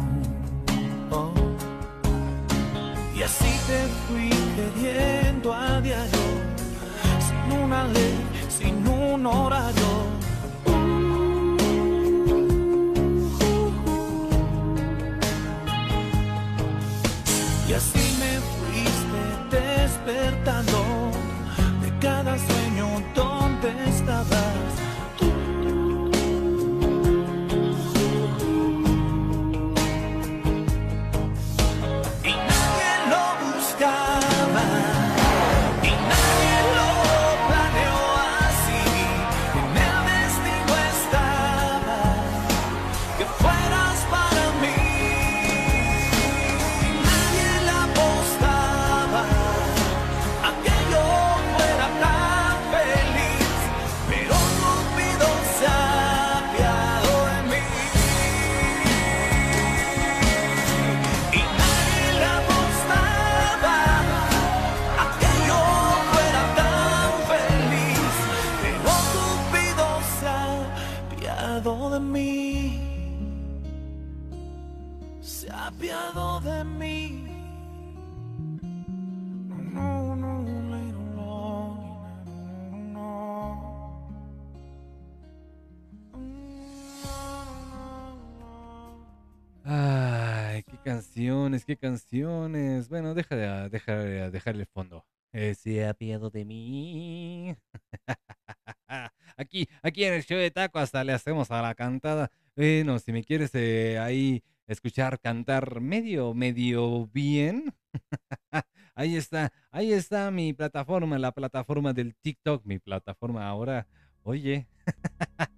Qué canciones. Bueno, deja de dejar, dejarle el fondo. Eh, se apiado de mí. aquí, aquí en el show de taco hasta le hacemos a la cantada. Bueno, si me quieres eh, ahí escuchar cantar medio, medio bien. ahí está, ahí está mi plataforma, la plataforma del TikTok, mi plataforma ahora. Oye,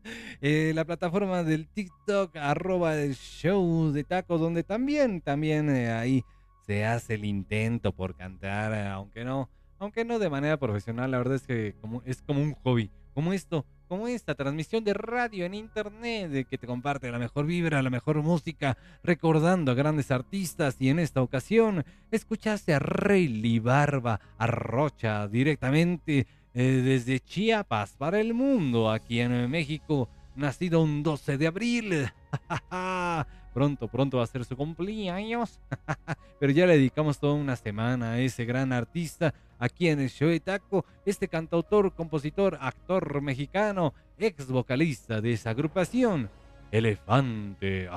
eh, la plataforma del TikTok, arroba el show de taco, donde también, también eh, ahí se hace el intento por cantar, eh, aunque no, aunque no de manera profesional, la verdad es que como, es como un hobby, como esto, como esta transmisión de radio en internet que te comparte la mejor vibra, la mejor música, recordando a grandes artistas y en esta ocasión escuchaste a Rayleigh Barba, a Rocha directamente desde Chiapas para el mundo aquí en México, nacido un 12 de abril. pronto, pronto va a ser su cumpleaños. Pero ya le dedicamos toda una semana a ese gran artista aquí en el show de Taco. Este cantautor, compositor, actor mexicano, ex vocalista de esa agrupación. Elefante.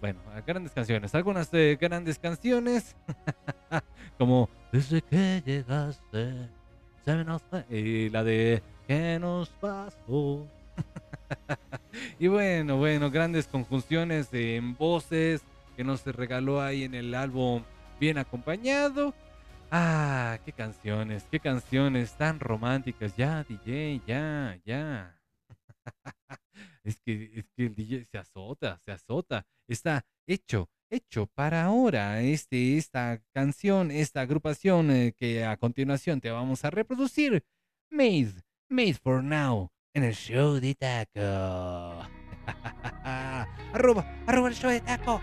Bueno, grandes canciones. Algunas eh, grandes canciones. como Desde que llegaste. Se me nos fue", Y la de ¿Qué nos pasó? y bueno, bueno, grandes conjunciones en voces que nos regaló ahí en el álbum Bien acompañado. Ah, qué canciones, qué canciones tan románticas. Ya, DJ, ya, ya. es que, es que el DJ se azota, se azota. Está hecho, hecho para ahora. Este, esta canción, esta agrupación eh, que a continuación te vamos a reproducir. Made, made for now. En el show de taco. arroba, arroba el show de taco.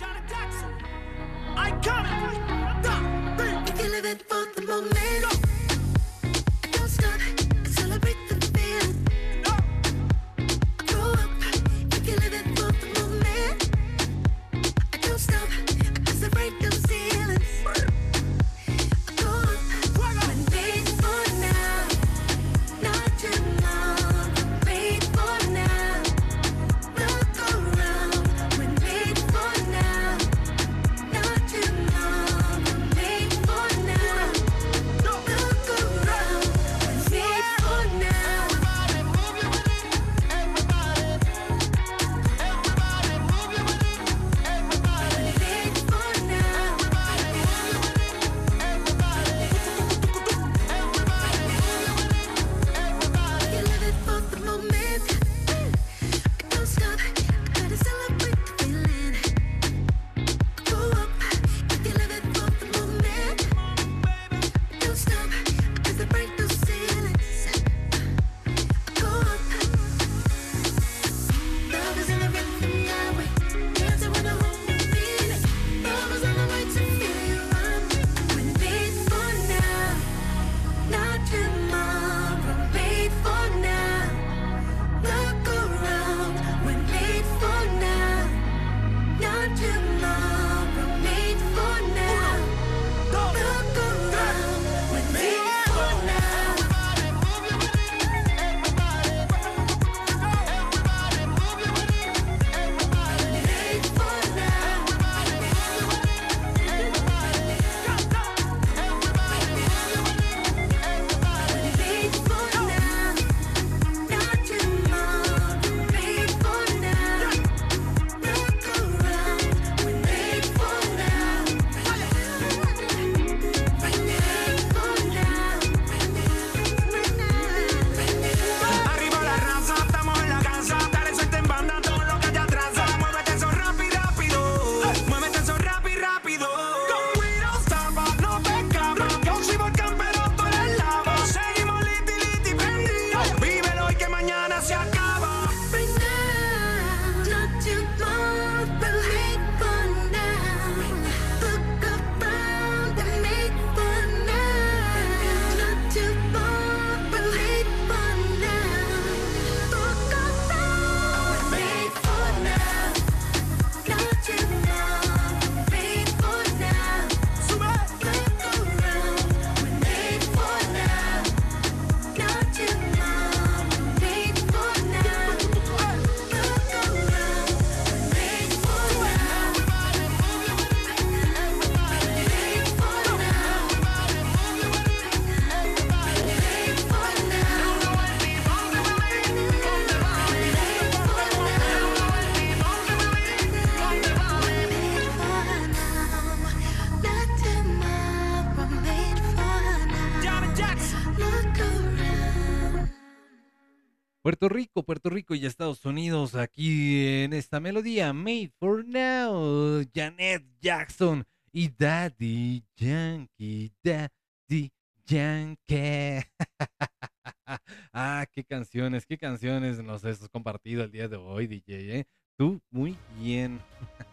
Puerto Rico, y Estados Unidos aquí en esta melodía Made for Now, Janet Jackson y Daddy Yankee, Daddy Yankee. ah, qué canciones, qué canciones nos has compartido el día de hoy, DJ, ¿eh? Tú muy bien.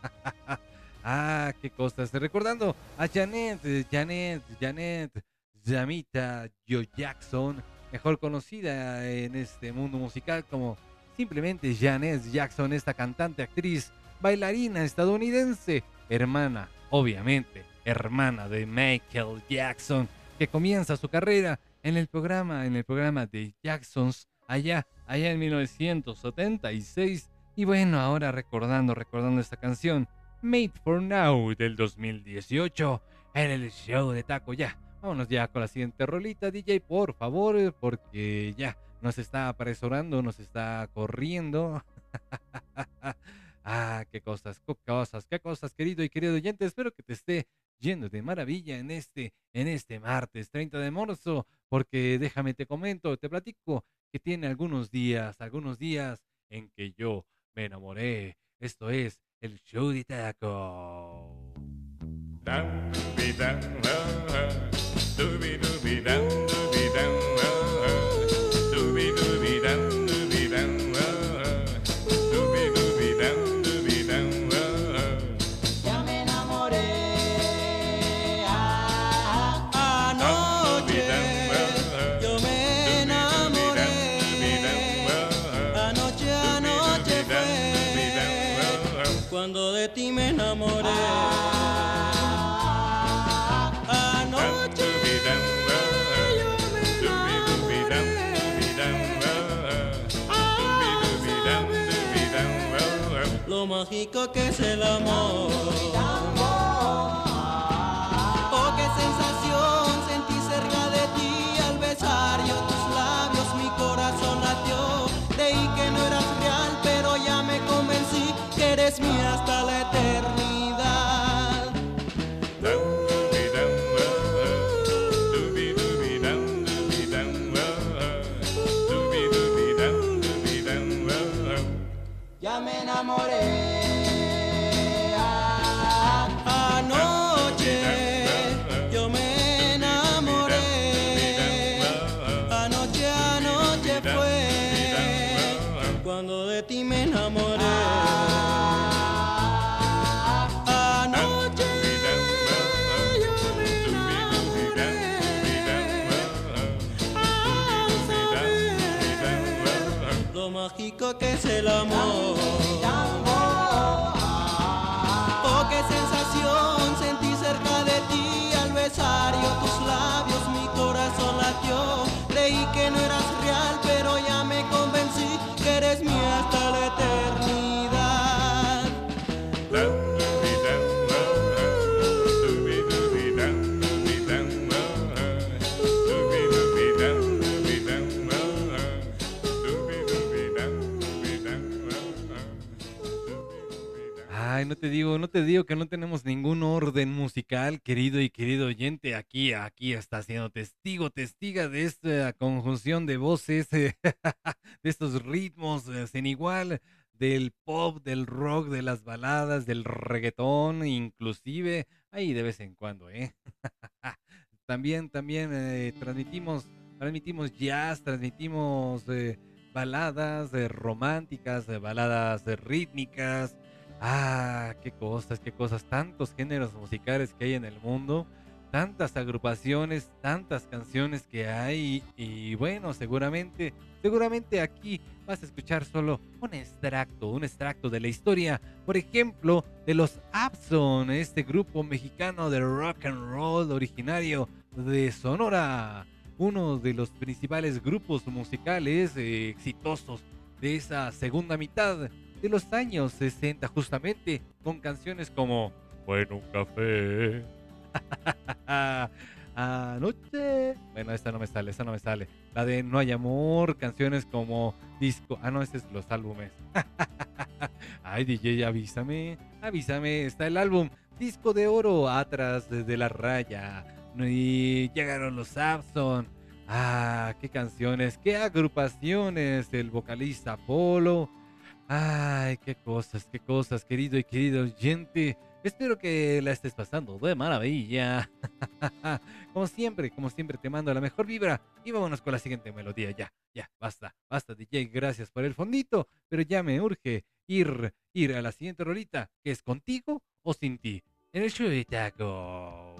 ah, qué cosas. Recordando a Janet, Janet, Janet, Yamita Yo Jackson, mejor conocida en este mundo musical como simplemente Janet Jackson, esta cantante, actriz, bailarina estadounidense, hermana, obviamente, hermana de Michael Jackson, que comienza su carrera en el programa, en el programa de Jacksons, allá, allá en 1976. Y bueno, ahora recordando, recordando esta canción, Made for Now del 2018, en el show de Taco ya. Vámonos ya con la siguiente rolita, DJ, por favor, porque ya nos está apresurando, nos está corriendo. ah, qué cosas, qué cosas, qué cosas, querido y querido oyente. Espero que te esté yendo de maravilla en este, en este martes 30 de marzo, porque déjame te comento, te platico que tiene algunos días, algunos días en que yo me enamoré. Esto es el show de taco. Dooby dooby down, dooby down, uh, uh. dooby dooby down. Mágico que es el amor. Oh, qué sensación sentí cerca de ti al besar yo tus labios, mi corazón latió. Creí que no eras real, pero ya me convencí que eres mía hasta la eternidad. Ya me enamoré. Ti al besar yo tus te digo, no te digo que no tenemos ningún orden musical, querido y querido oyente. Aquí, aquí está siendo testigo, testiga de esta conjunción de voces, de estos ritmos eh, sin igual, del pop, del rock, de las baladas, del reggaetón, inclusive, ahí de vez en cuando, ¿eh? también, también eh, transmitimos, transmitimos jazz, transmitimos eh, baladas románticas, baladas rítmicas. Ah, qué cosas, qué cosas, tantos géneros musicales que hay en el mundo, tantas agrupaciones, tantas canciones que hay y bueno, seguramente, seguramente aquí vas a escuchar solo un extracto, un extracto de la historia, por ejemplo, de los Abson, este grupo mexicano de rock and roll originario de Sonora, uno de los principales grupos musicales eh, exitosos de esa segunda mitad de los años 60, justamente con canciones como Bueno, un café. Anoche. Bueno, esta no me sale, esta no me sale. La de No hay amor, canciones como Disco. Ah, no, este es los álbumes. Ay, DJ, avísame, avísame. Está el álbum Disco de Oro atrás de la raya. Y llegaron los Abson. Ah, qué canciones, qué agrupaciones, el vocalista Polo. Ay, qué cosas, qué cosas, querido y querido oyente. Espero que la estés pasando de maravilla. como siempre, como siempre, te mando la mejor vibra. Y vámonos con la siguiente melodía. Ya, ya, basta, basta, DJ. Gracias por el fondito. Pero ya me urge ir, ir a la siguiente rolita, que es contigo o sin ti. En el show de Taco.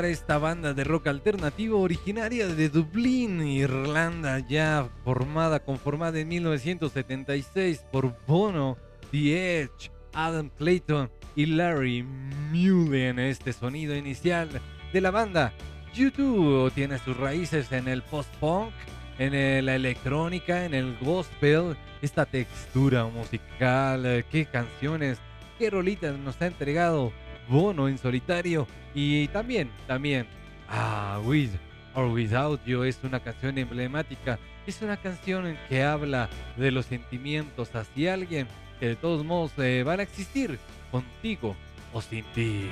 Esta banda de rock alternativo originaria de Dublín, Irlanda, ya formada, conformada en 1976 por Bono, The Edge, Adam Clayton y Larry Mullen? Este sonido inicial de la banda YouTube tiene sus raíces en el post-punk, en la electrónica, en el gospel, esta textura musical, eh, qué canciones, qué rolitas nos ha entregado Bono en solitario y también, también, ah, With or Without You es una canción emblemática, es una canción que habla de los sentimientos hacia alguien que de todos modos eh, van a existir contigo o sin ti.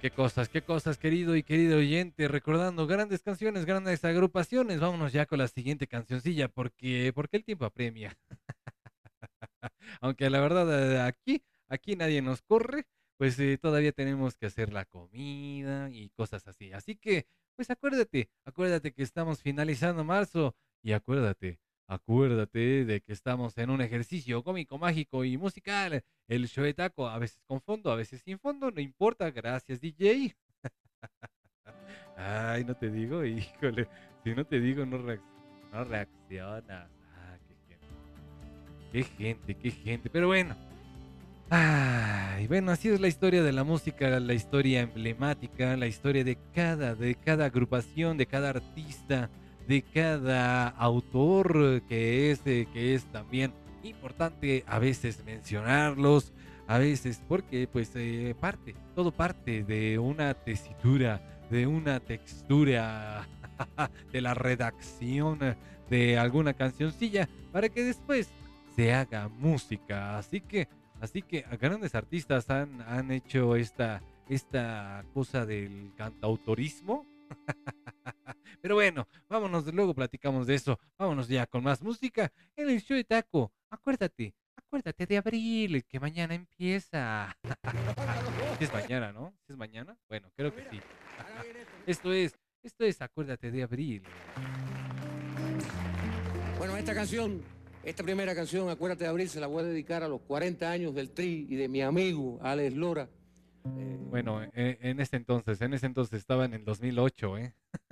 Qué cosas, qué cosas, querido y querido oyente, recordando grandes canciones, grandes agrupaciones. Vámonos ya con la siguiente cancioncilla, porque, porque el tiempo apremia. Aunque la verdad, eh, aquí, aquí nadie nos corre, pues eh, todavía tenemos que hacer la comida y cosas así. Así que, pues acuérdate, acuérdate que estamos finalizando marzo y acuérdate, acuérdate de que estamos en un ejercicio cómico, mágico y musical. El show de taco, a veces con fondo, a veces sin fondo, no importa. Gracias, DJ. Ay, no te digo, híjole. Si no te digo, no, reacc- no reaccionas. Ah, qué gente. Qué gente. Pero bueno. Ay, bueno, así es la historia de la música, la historia emblemática, la historia de cada, de cada agrupación, de cada artista, de cada autor que es, eh, que es también importante a veces mencionarlos, a veces porque pues eh, parte, todo parte de una tesitura, de una textura, de la redacción de alguna cancioncilla para que después se haga música. Así que, así que grandes artistas han, han hecho esta, esta cosa del cantautorismo. Pero bueno, vámonos, luego platicamos de eso. Vámonos ya con más música en el show de Taco. Acuérdate, acuérdate de abril, que mañana empieza. Si es mañana, ¿no? Si es mañana? Bueno, creo que sí. Esto es, esto es Acuérdate de abril. Bueno, esta canción, esta primera canción, Acuérdate de Abril, se la voy a dedicar a los 40 años del Tri y de mi amigo Alex Lora. Eh, Bueno, en, en ese entonces, en ese entonces estaba en el 2008, ¿eh?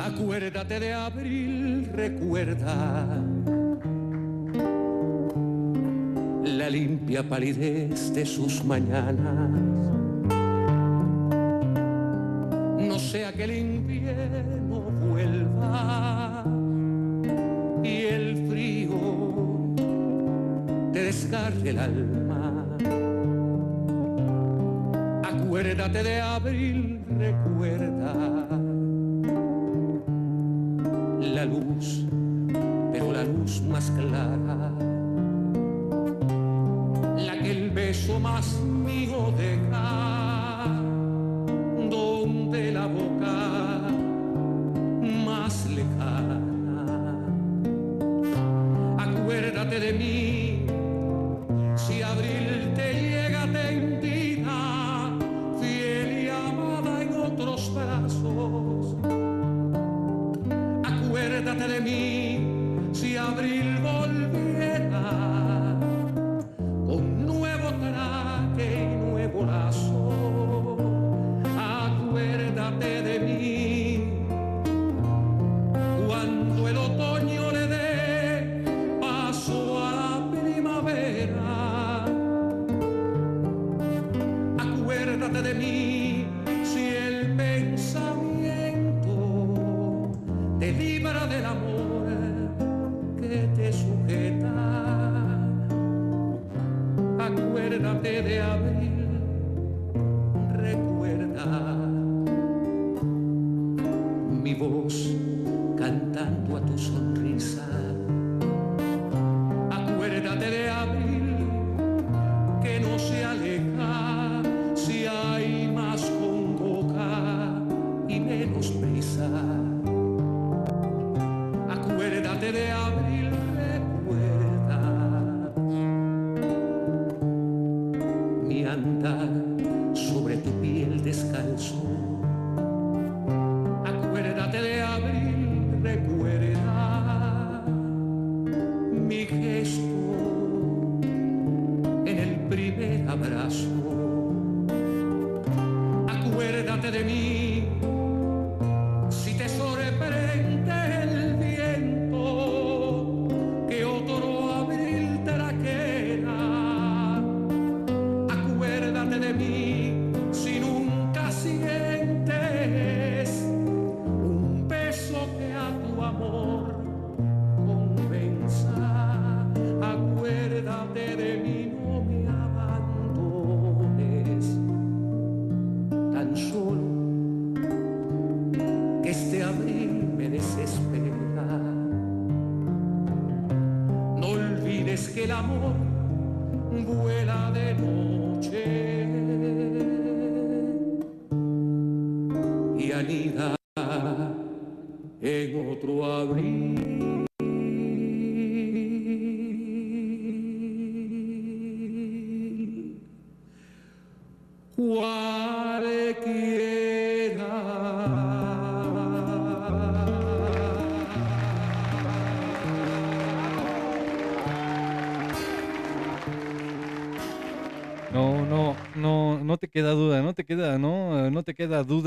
Acuérdate de abril, recuerda la limpia palidez de sus mañanas. Sea que el invierno vuelva y el frío te desgarre el alma. Acuérdate de abril, recuerda la luz, pero la luz más clara, la que el beso más mío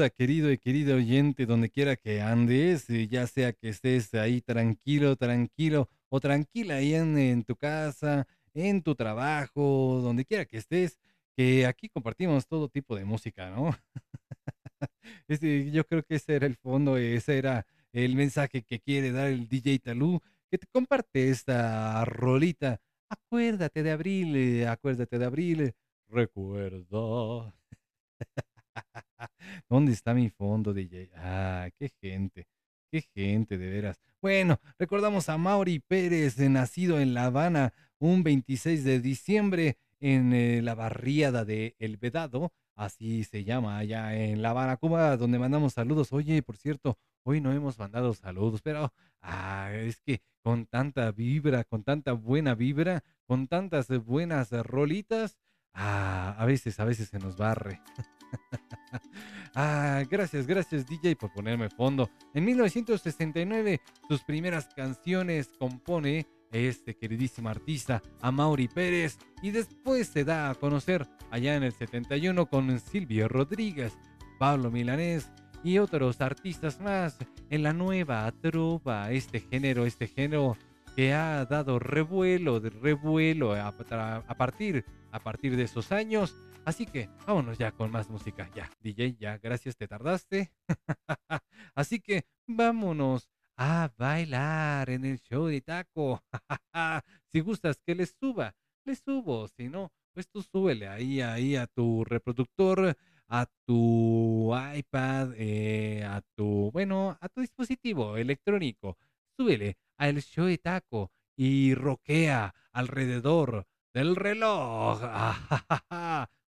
duda, querido y querido oyente, donde quiera que andes, eh, ya sea que estés ahí tranquilo, tranquilo o tranquila ahí en, en tu casa, en tu trabajo, donde quiera que estés, que aquí compartimos todo tipo de música, ¿no? Ese- yo creo que ese era el fondo, ese era el mensaje que quiere dar el DJ Talú, que te comparte esta rolita. Acuérdate de abril, eh, acuérdate de abril, recuerda. ¿Dónde está mi fondo, DJ? Ah, qué gente, qué gente, de veras. Bueno, recordamos a Mauri Pérez, nacido en La Habana un 26 de diciembre en eh, la barriada de El Vedado, así se llama allá en La Habana, Cuba, donde mandamos saludos. Oye, por cierto, hoy no hemos mandado saludos, pero ah, es que con tanta vibra, con tanta buena vibra, con tantas buenas rolitas, ah, a veces, a veces se nos barre. Ah, gracias, gracias DJ por ponerme fondo. En 1969, sus primeras canciones compone este queridísimo artista, Amaury Pérez, y después se da a conocer allá en el 71 con Silvio Rodríguez, Pablo Milanés y otros artistas más en la nueva trova, este género, este género que ha dado revuelo, de revuelo a, partir, a partir de esos años. Así que vámonos ya con más música. Ya, DJ, ya, gracias, te tardaste. Así que vámonos a bailar en el show de taco. si gustas que les suba, les subo. Si no, pues tú súbele ahí, ahí a tu reproductor, a tu iPad, eh, a tu, bueno, a tu dispositivo electrónico. Súbele al show de taco y roquea alrededor del reloj.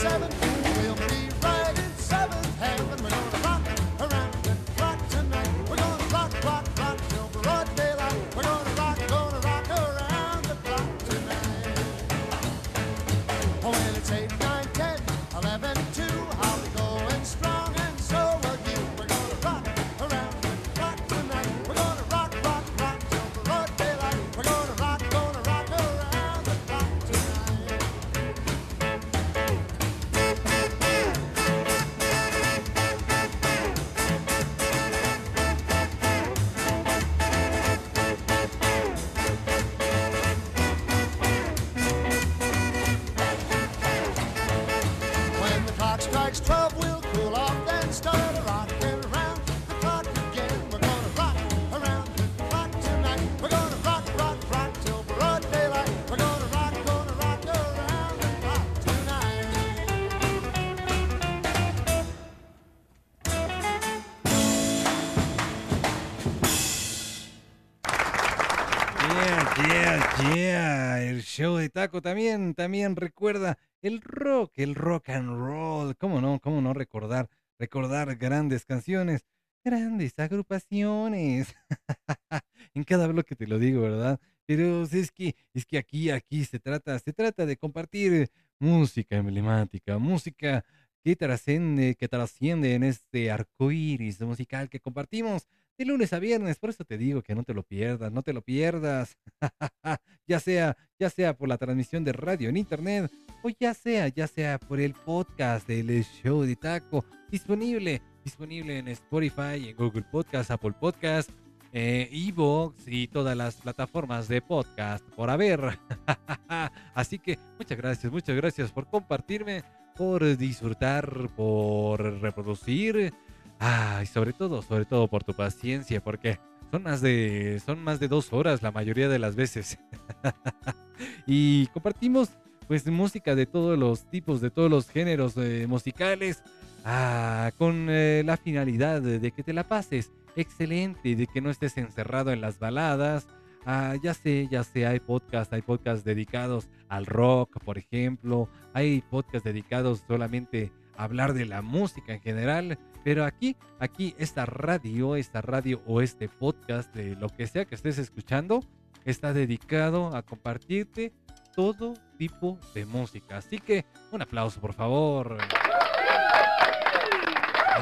seven, también, también recuerda el rock, el rock and roll. ¿Cómo no? ¿Cómo no recordar? Recordar grandes canciones, grandes agrupaciones. en cada bloque te lo digo, ¿verdad? Pero es que, es que aquí, aquí se trata, se trata de compartir música emblemática, música que trasciende, que trasciende en este arco iris musical que compartimos de lunes a viernes. Por eso te digo que no te lo pierdas, no te lo pierdas. ya sea, ya sea por la transmisión de radio en internet o ya sea, ya sea por el podcast del show de taco disponible, disponible en Spotify, en Google Podcast, Apple Podcast, eh, Evox y todas las plataformas de podcast por haber. Así que muchas gracias, muchas gracias por compartirme, por disfrutar, por reproducir. Ah, y sobre todo, sobre todo por tu paciencia, porque son más de, son más de dos horas la mayoría de las veces. y compartimos pues música de todos los tipos, de todos los géneros eh, musicales, ah, con eh, la finalidad de, de que te la pases excelente, de que no estés encerrado en las baladas. Ah, ya sé, ya sé, hay podcasts, hay podcasts dedicados al rock, por ejemplo, hay podcasts dedicados solamente a hablar de la música en general, pero aquí, aquí, esta radio, esta radio o este podcast, de lo que sea que estés escuchando, está dedicado a compartirte todo tipo de música. Así que un aplauso, por favor.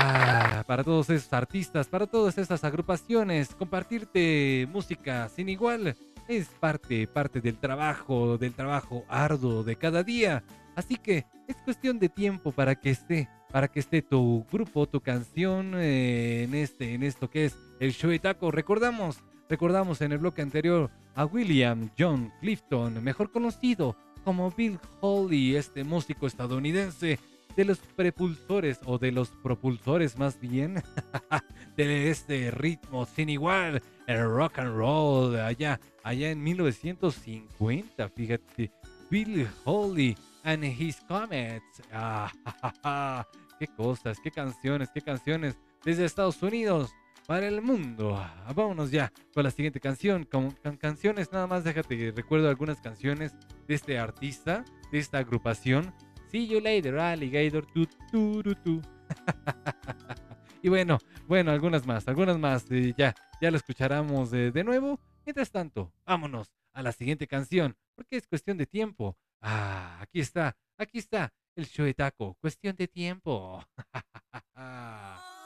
Ah, para todos esos artistas, para todas estas agrupaciones, compartirte música sin igual es parte, parte del trabajo, del trabajo arduo de cada día. Así que es cuestión de tiempo para que esté, para que esté tu grupo, tu canción eh, en este, en esto que es el show de taco. Recordamos, recordamos en el bloque anterior a William John Clifton, mejor conocido como Bill Holly, este músico estadounidense de los prepulsores o de los propulsores más bien de este ritmo sin igual, el rock and roll allá, allá en 1950, fíjate, Bill Holly and his Comets. Ah, qué cosas, qué canciones, qué canciones desde Estados Unidos para el mundo. Ah, Vámonos ya con la siguiente canción. Con, canciones, nada más déjate recuerdo algunas canciones de este artista, de esta agrupación. See you later, alligator. Tu, tu, tu, tu. y bueno, bueno, algunas más, algunas más. eh, ya, ya lo escucharemos eh, de nuevo. Mientras tanto, vámonos a la siguiente canción, porque es cuestión de tiempo. Ah, aquí está, aquí está el show de taco. Cuestión de tiempo.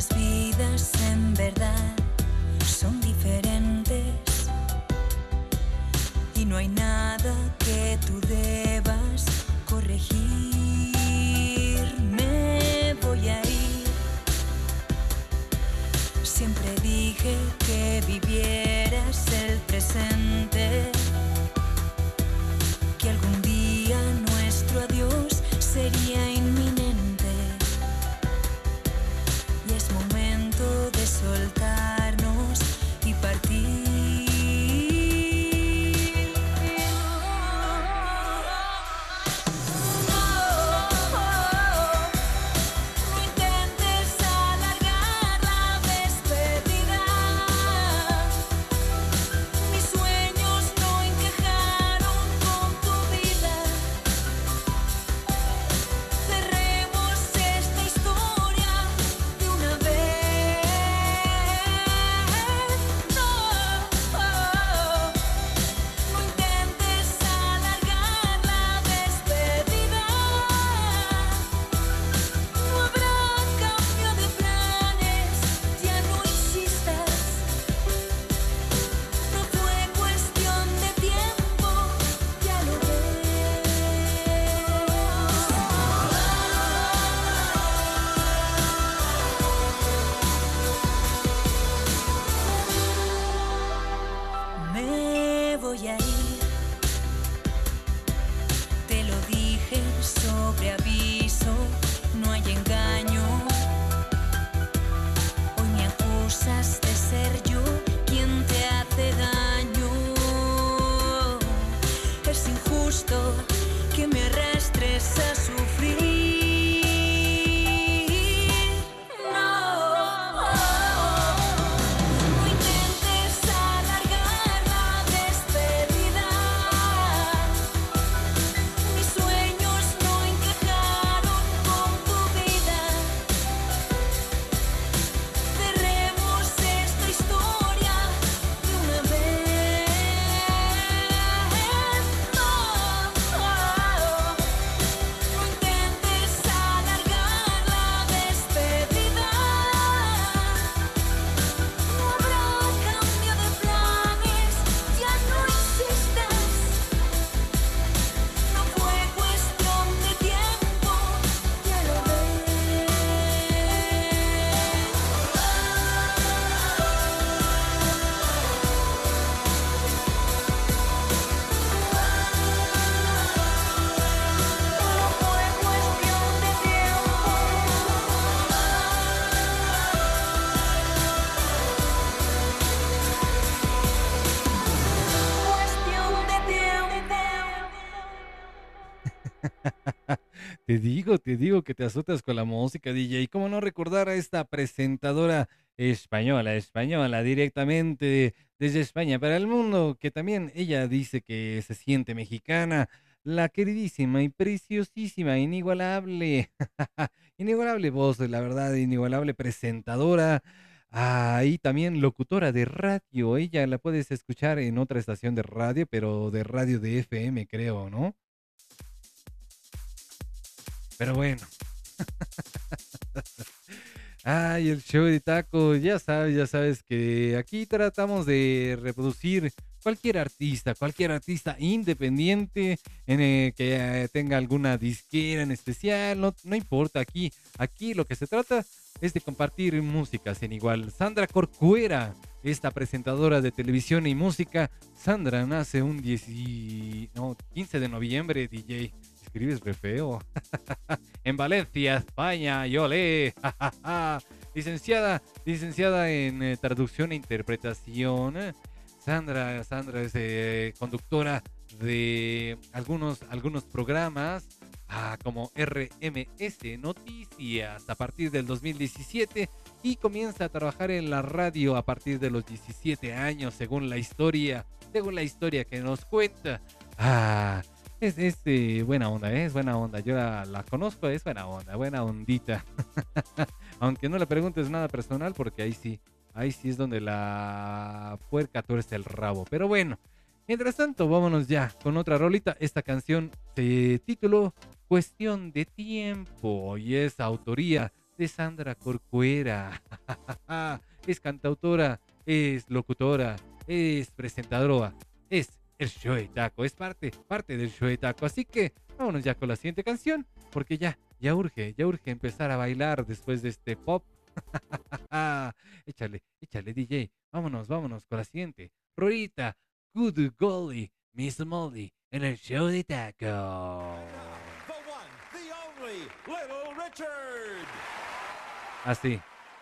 Nuestras vidas en verdad son diferentes. Y no hay nada que tú debas corregir. Me voy a ir. Siempre dije que vivieras Te digo, te digo que te azotas con la música, DJ. ¿Cómo no recordar a esta presentadora española, española, directamente desde España para el mundo, que también ella dice que se siente mexicana? La queridísima y preciosísima, inigualable, inigualable voz, la verdad, inigualable presentadora. Ah, y también locutora de radio. Ella la puedes escuchar en otra estación de radio, pero de radio de FM, creo, ¿no? Pero bueno. Ay, el show de taco, ya sabes, ya sabes que aquí tratamos de reproducir cualquier artista, cualquier artista independiente en, que tenga alguna disquera en especial, no, no importa, aquí, aquí lo que se trata es de compartir música sin igual. Sandra Corcuera, esta presentadora de televisión y música, Sandra nace un 10 y- no, 15 de noviembre, DJ. Escribes re feo. en Valencia, España, y olé. licenciada, licenciada en eh, traducción e interpretación. Sandra, Sandra es eh, conductora de algunos, algunos programas ah, como RMS Noticias a partir del 2017 y comienza a trabajar en la radio a partir de los 17 años, según la historia, según la historia que nos cuenta. Ah, es, es eh, buena onda, ¿eh? es buena onda. Yo la, la conozco, es buena onda, buena ondita. Aunque no le preguntes nada personal, porque ahí sí, ahí sí es donde la puerca tuerce el rabo. Pero bueno, mientras tanto, vámonos ya con otra rolita. Esta canción se tituló Cuestión de Tiempo y es autoría de Sandra Corcuera. es cantautora, es locutora, es presentadora, es el show de taco, es parte, parte del show de taco. Así que vámonos ya con la siguiente canción, porque ya, ya urge, ya urge empezar a bailar después de este pop. échale, échale, DJ. Vámonos, vámonos con la siguiente. Rolita, Good Golly, Miss Molly, en el show de taco. The one, the only, Little Richard. Así,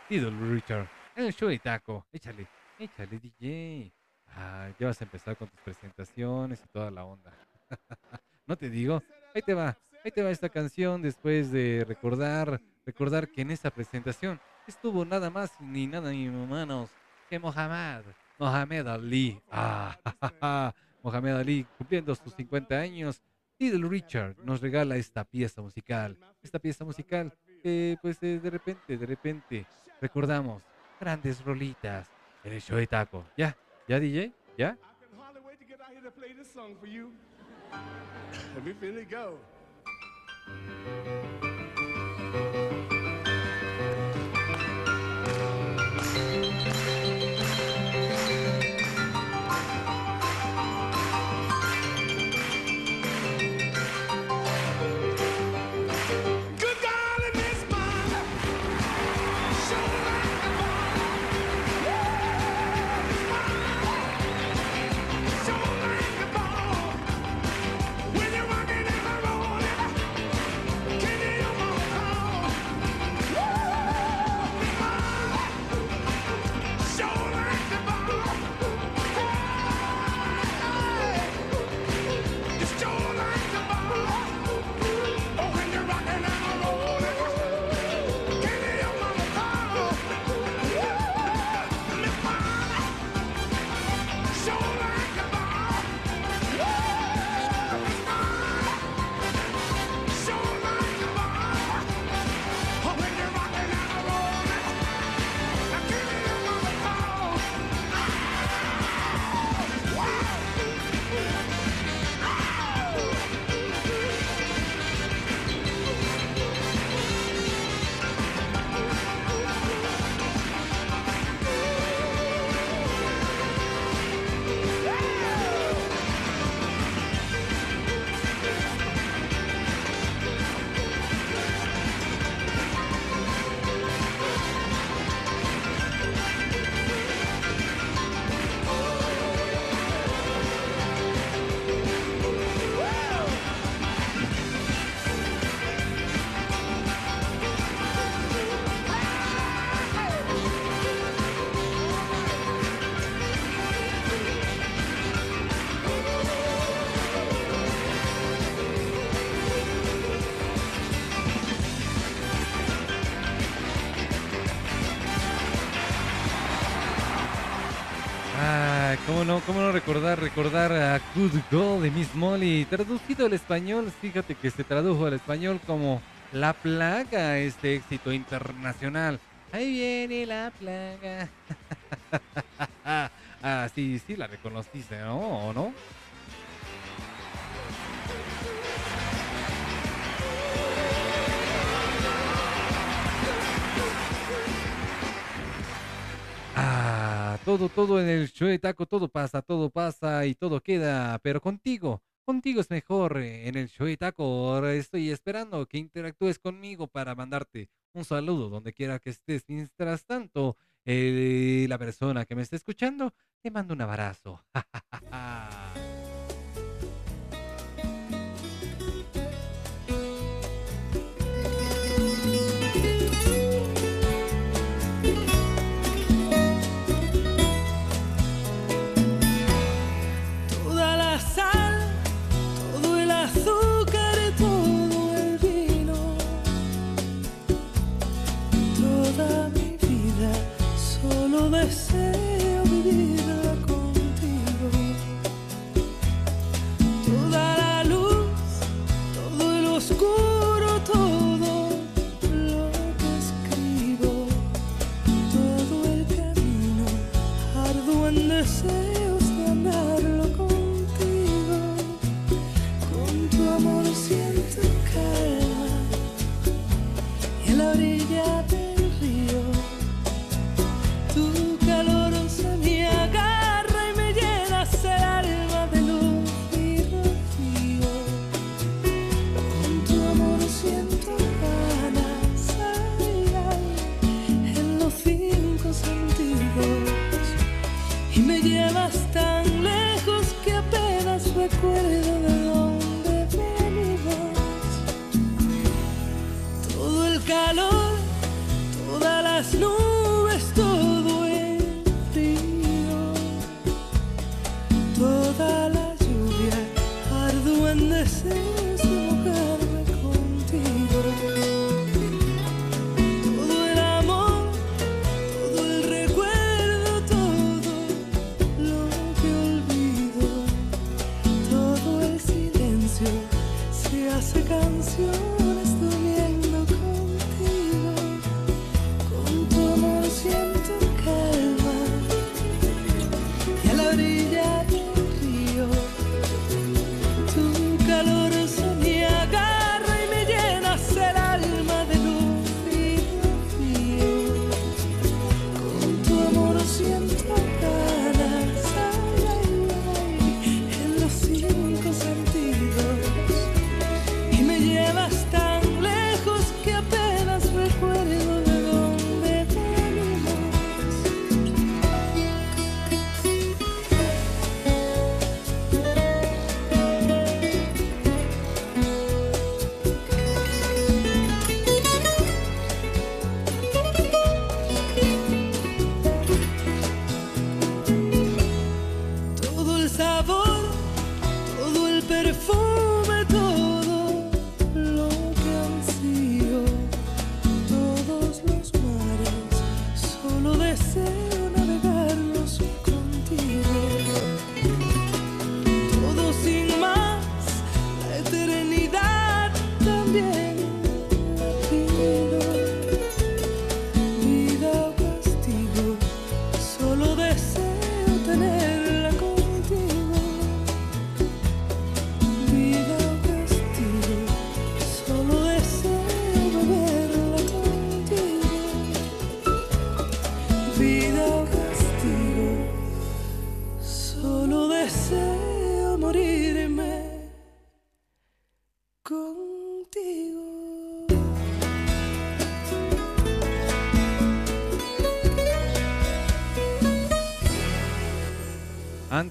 Little Richard, en el show de taco. Échale, échale, DJ. Ah, ya vas a empezar con tus presentaciones y toda la onda. no te digo, ahí te va, ahí te va esta canción después de recordar, recordar que en esa presentación estuvo nada más ni nada ni menos que Mohamed, Mohamed Ali. Ah, Mohamed Ali cumpliendo sus 50 años. Little Richard nos regala esta pieza musical, esta pieza musical que pues eh, de repente, de repente recordamos grandes rolitas en el show de taco. ¿Ya? ¿Ya DJ? Yeah? I can hardly wait to get out here to play this song for you. It go. Recordar, a Good Girl de Miss Molly, traducido al español, fíjate que se tradujo al español como La Plaga, este éxito internacional. Ahí viene la plaga. ah, sí, sí la reconociste, ¿no? ¿O no? Ah, todo, todo en el show de taco, todo pasa, todo pasa y todo queda, pero contigo, contigo es mejor. eh, En el show de taco estoy esperando que interactúes conmigo para mandarte un saludo donde quiera que estés. Mientras tanto, eh, la persona que me está escuchando, te mando un abrazo. oscuro, todo lo que escribo. Todo el camino arduo en deseos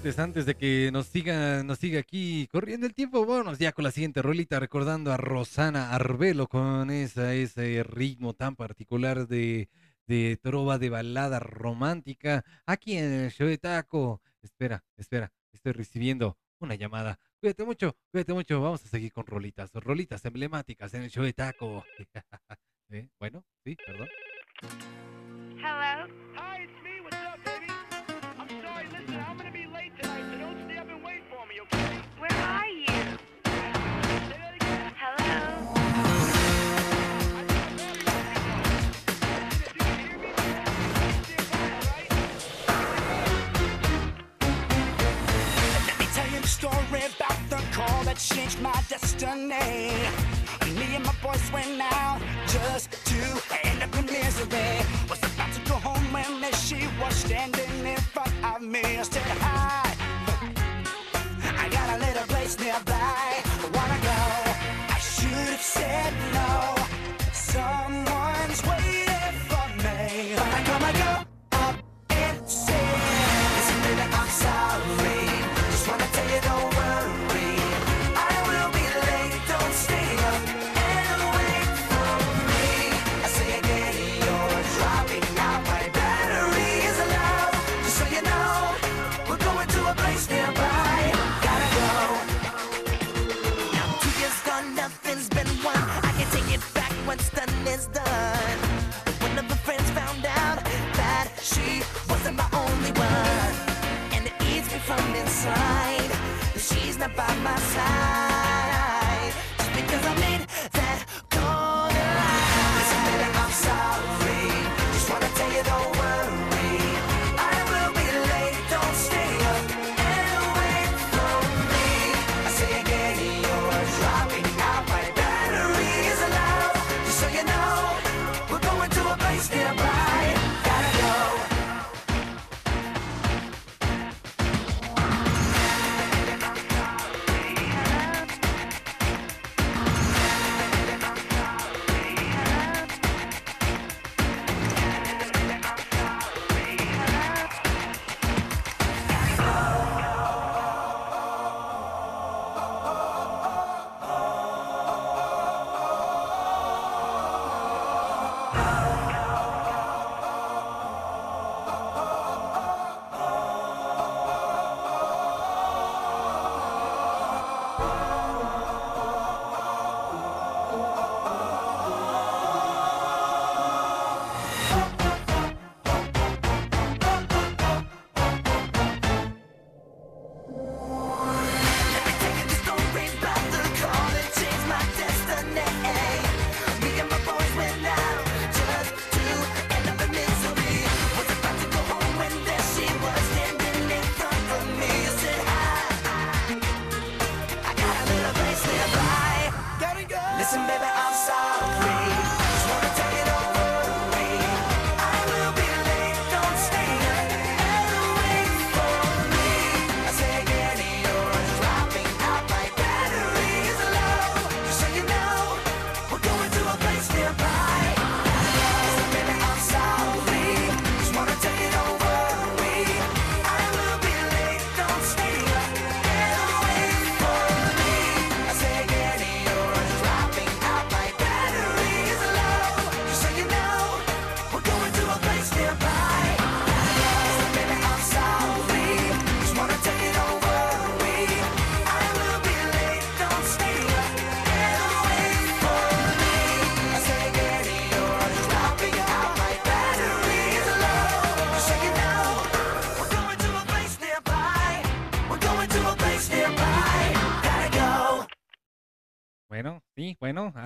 Antes, antes de que nos siga, nos siga aquí corriendo el tiempo, vámonos ya con la siguiente rolita, recordando a Rosana Arbelo con esa, ese ritmo tan particular de, de trova de balada romántica, aquí en el show de taco. Espera, espera, estoy recibiendo una llamada. Cuídate mucho, cuídate mucho, vamos a seguir con rolitas, rolitas emblemáticas en el show de taco. ¿Eh? Bueno, sí, perdón. Hello? Hi, story about the call that changed my destiny. Me and my boys went out just to end up in misery. Was about to go home when there she was standing in front of me. I said, Hi, I got a little place nearby. Wanna go? I should have said no. Someone's waiting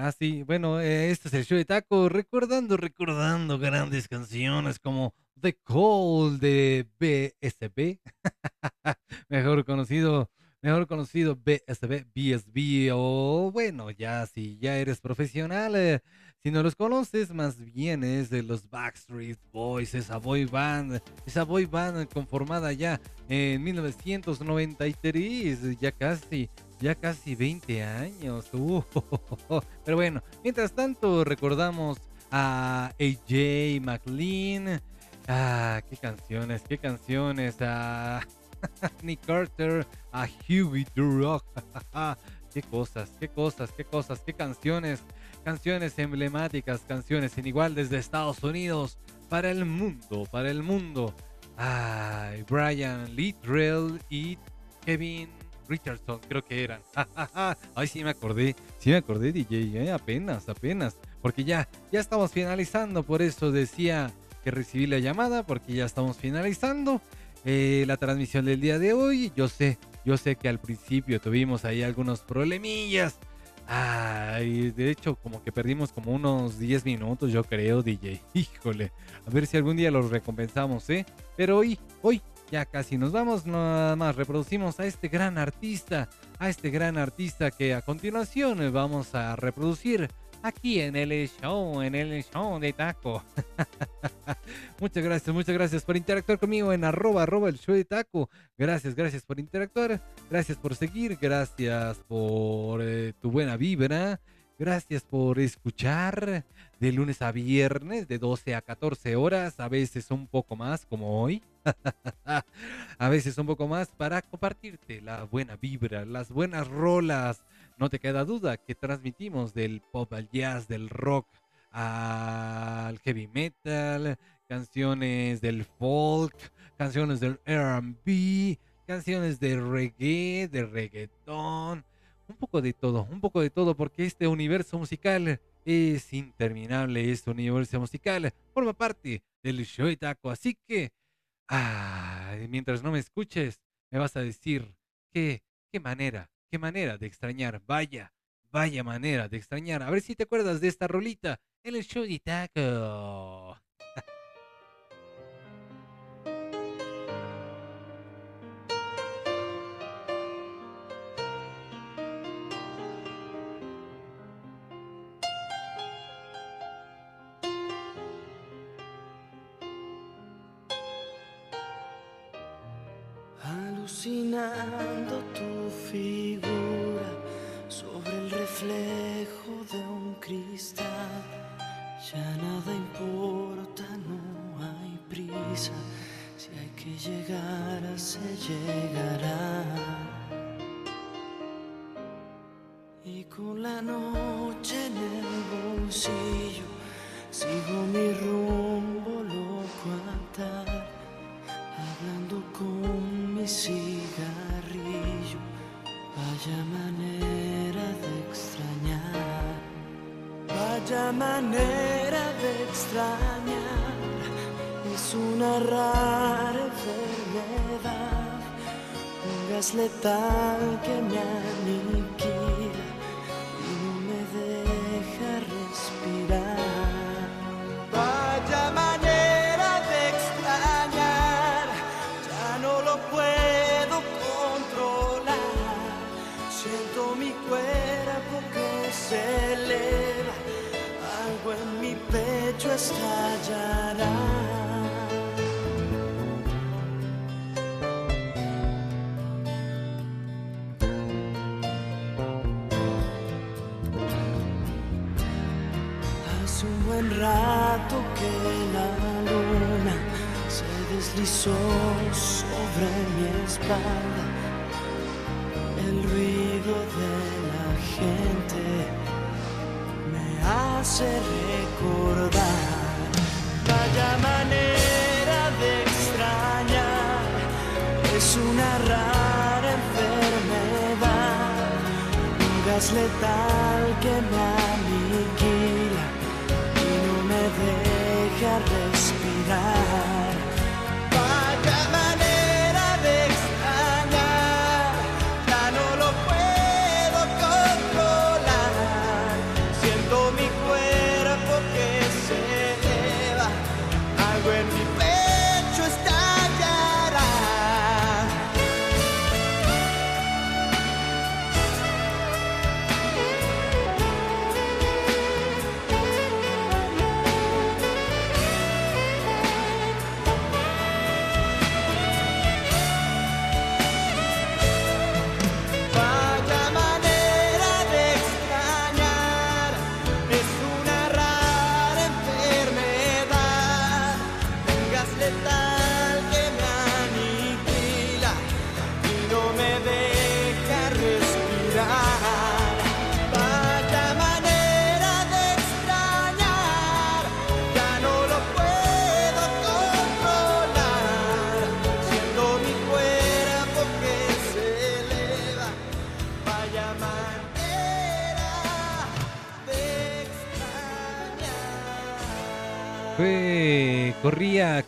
ah, sí, bueno, eh, este es el show de Taco, recordando, recordando grandes canciones como The Call de BSB, mejor conocido, mejor conocido BSB, BSB, o bueno, ya si ya eres profesional, eh, si no los conoces, más bien es de los Backstreet Boys, esa boy band, esa boy band conformada ya en 1993, ya casi, ya casi 20 años. uh, Pero bueno, mientras tanto recordamos a AJ McLean. Ah, qué canciones, qué canciones. A Nick Carter, a Huey Durock. qué cosas, qué cosas, qué cosas, qué canciones. Canciones emblemáticas, canciones en igual desde Estados Unidos para el mundo, para el mundo. Ay, Brian Littrell y Kevin Richardson, creo que eran. Ay, sí me acordé, sí me acordé, DJ, eh, apenas, apenas. Porque ya, ya estamos finalizando, por eso decía que recibí la llamada, porque ya estamos finalizando eh, la transmisión del día de hoy. Yo sé, yo sé que al principio tuvimos ahí algunos problemillas. Ay, de hecho, como que perdimos como unos 10 minutos, yo creo, DJ. Híjole, a ver si algún día los recompensamos, ¿eh? Pero hoy, hoy, Ya casi nos vamos, nada más reproducimos a este gran artista, a este gran artista que a continuación vamos a reproducir aquí en el show, en el show de Taco. muchas gracias, muchas gracias por interactuar conmigo en arroba, arroba el show de Taco. Gracias, gracias por interactuar, gracias por seguir, gracias por eh, tu buena vibra. Gracias por escuchar de lunes a viernes, de 12 a 14 horas, a veces un poco más, como hoy. a veces un poco más para compartirte la buena vibra, las buenas rolas. No te queda duda que transmitimos del pop al jazz, del rock al heavy metal, canciones del folk, canciones del RB, canciones de reggae, de reggaetón, un poco de todo, un poco de todo, porque este universo musical es interminable, este universo musical forma parte del show de taco, así que Ah, mientras no me escuches, me vas a decir qué, qué manera, qué manera de extrañar. Vaya, vaya manera de extrañar. A ver si te acuerdas de esta rolita el show de taco. Alucinando tu figura sobre el reflejo de un cristal. Ya nada importa, no hay prisa. Si hay que llegar, se llegará. Y con la noche en el bolsillo, sigo mi rumbo Vaya manera de extrañar, vaya manera de extrañar. Es una rara enfermedad, un gas letal que me aniquila se eleva, algo en mi pecho estallará. Hace un buen rato que la luna se deslizó sobre mi espalda. El ruido de la gente hace recordar. Vaya manera de extrañar, es una rara enfermedad, un gas letal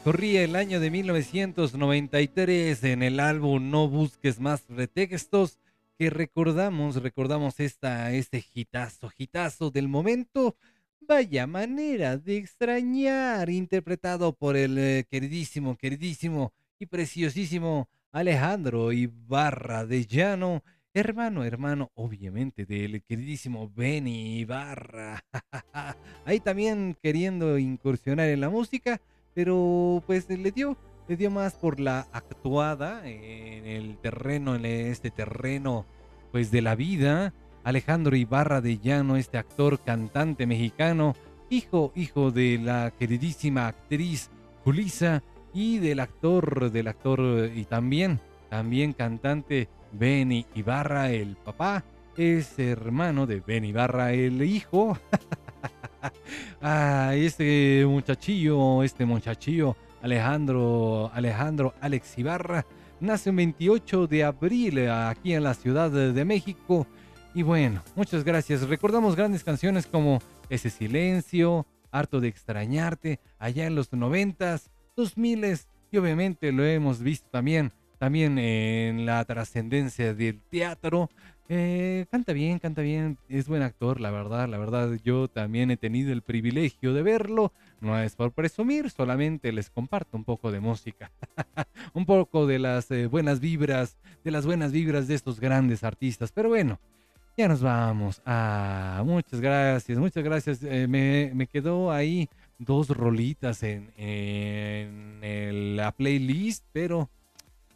Corría el año de 1993 en el álbum No Busques Más Pretextos que recordamos, recordamos esta, este hitazo, hitazo del momento. Vaya manera de extrañar, interpretado por el eh, queridísimo, queridísimo y preciosísimo Alejandro Ibarra de Llano, hermano, hermano, obviamente, del queridísimo Benny Ibarra. Ahí también queriendo incursionar en la música, pero pues le dio, le dio más por la actuada en el terreno, en este terreno pues de la vida. Alejandro Ibarra de Llano, este actor, cantante mexicano, hijo, hijo de la queridísima actriz Julisa y del actor, del actor y también, también cantante Benny Ibarra, el papá, es hermano de Benny Ibarra, el hijo. ah, este muchachillo, este muchachillo, Alejandro, Alejandro Alex Ibarra, nace el 28 de abril aquí en la Ciudad de México. Y bueno, muchas gracias. Recordamos grandes canciones como Ese Silencio, Harto de Extrañarte, allá en los noventas, dos miles, y obviamente lo hemos visto también, también en la trascendencia del teatro. Eh, canta bien, canta bien, es buen actor, la verdad, la verdad yo también he tenido el privilegio de verlo, no es por presumir, solamente les comparto un poco de música, un poco de las eh, buenas vibras, de las buenas vibras de estos grandes artistas, pero bueno, ya nos vamos. Ah, muchas gracias, muchas gracias. Eh, me, me quedó ahí dos rolitas en, la playlist, pero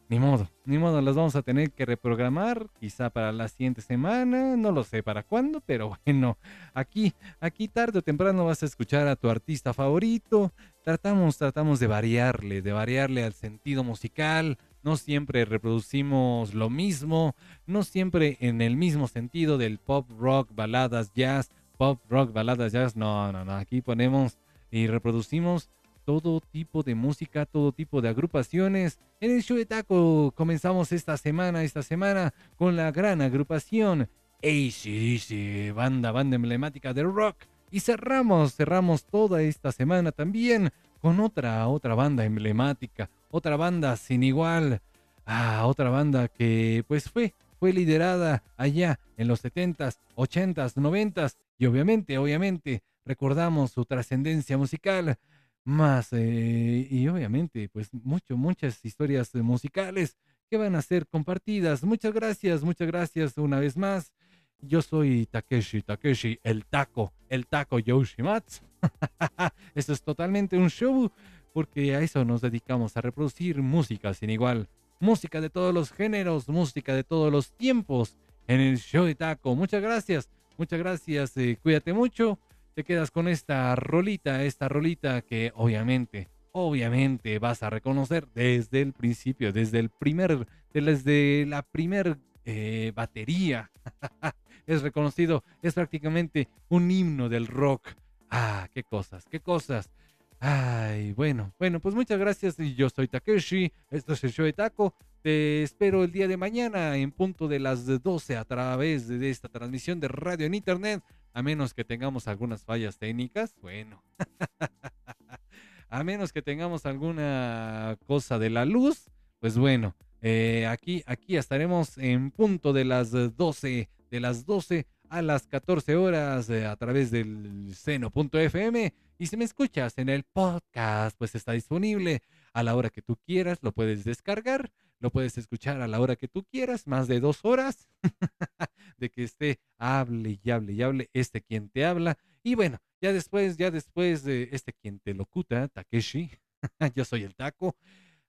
ni modo, ni modo, las vamos a tener que reprogramar, quizá para la siguiente semana, no lo sé para cuándo, pero bueno, aquí, aquí tarde o temprano vas a escuchar a tu artista favorito. Tratamos, tratamos de variarle, de variarle al sentido musical. No siempre reproducimos lo mismo, no siempre en el mismo sentido del pop, rock, baladas, jazz, pop, rock, baladas, jazz. No, no, no. Aquí ponemos y reproducimos todo tipo de música, todo tipo de agrupaciones. En el show de taco comenzamos esta semana, esta semana con la gran agrupación ACDC, banda, banda emblemática de rock. Y cerramos, cerramos toda esta semana también con otra, otra banda emblemática, otra banda sin igual. Ah, otra banda que pues fue, fue liderada allá en los 70s, 80s, 90s y obviamente, obviamente recordamos su trascendencia musical más eh, y obviamente pues mucho, muchas historias eh, musicales que van a ser compartidas. Muchas gracias, muchas gracias una vez más. Yo soy Takeshi, Takeshi, el taco, el taco Yoshimatsu. Esto es totalmente un show porque a eso nos dedicamos, a reproducir música sin igual. Música de todos los géneros, música de todos los tiempos en el show de taco. Muchas gracias, muchas gracias. eh, cuídate mucho. Te quedas con esta rolita, esta rolita que obviamente, obviamente vas a reconocer desde el principio, desde el primer, desde la primer eh, batería. es reconocido, es prácticamente un himno del rock. Ah, qué cosas, qué cosas. Ay, bueno, bueno, pues muchas gracias. Yo soy Takeshi, esto es el show de Taco. Te espero el día de mañana en punto de las 12 a través de esta transmisión de radio en internet, a menos que tengamos algunas fallas técnicas. Bueno, a menos que tengamos alguna cosa de la luz, pues bueno, eh, aquí, aquí estaremos en punto de las 12, de las 12 a las 14 horas eh, a través del seno.fm. Y si me escuchas en el podcast, pues está disponible a la hora que tú quieras, lo puedes descargar, lo puedes escuchar a la hora que tú quieras, más de dos horas de que esté hable y hable y hable este quien te habla. Y bueno, ya después, ya después de este quien te locuta, Takeshi, yo soy el taco.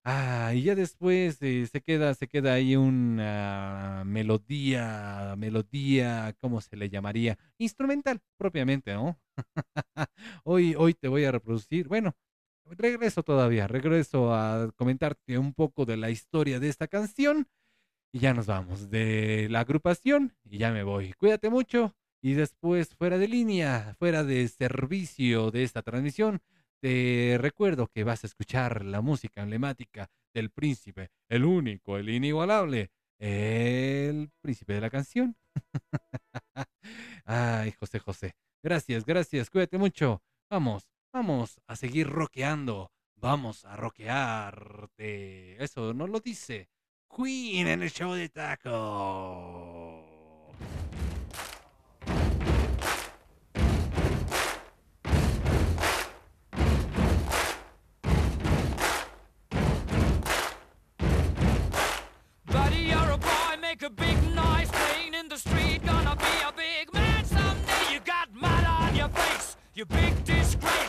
Ah, y ya después eh, se queda, se queda ahí una melodía, melodía, ¿cómo se le llamaría? Instrumental, propiamente, ¿no? hoy, hoy te voy a reproducir, bueno, regreso todavía, regreso a comentarte un poco de la historia de esta canción y ya nos vamos de la agrupación y ya me voy. Cuídate mucho y después fuera de línea, fuera de servicio de esta transmisión, te recuerdo que vas a escuchar la música emblemática del príncipe, el único, el inigualable, el príncipe de la canción. Ay, José José. Gracias, gracias. Cuídate mucho. Vamos, Vamos a seguir roqueando. Vamos a roquearte. Eso no lo dice. Queen en el show de taco. Buddy, you're a boy, make a big noise playing in the street. Gonna be a big man someday. You got mud on your face, you big disgrace.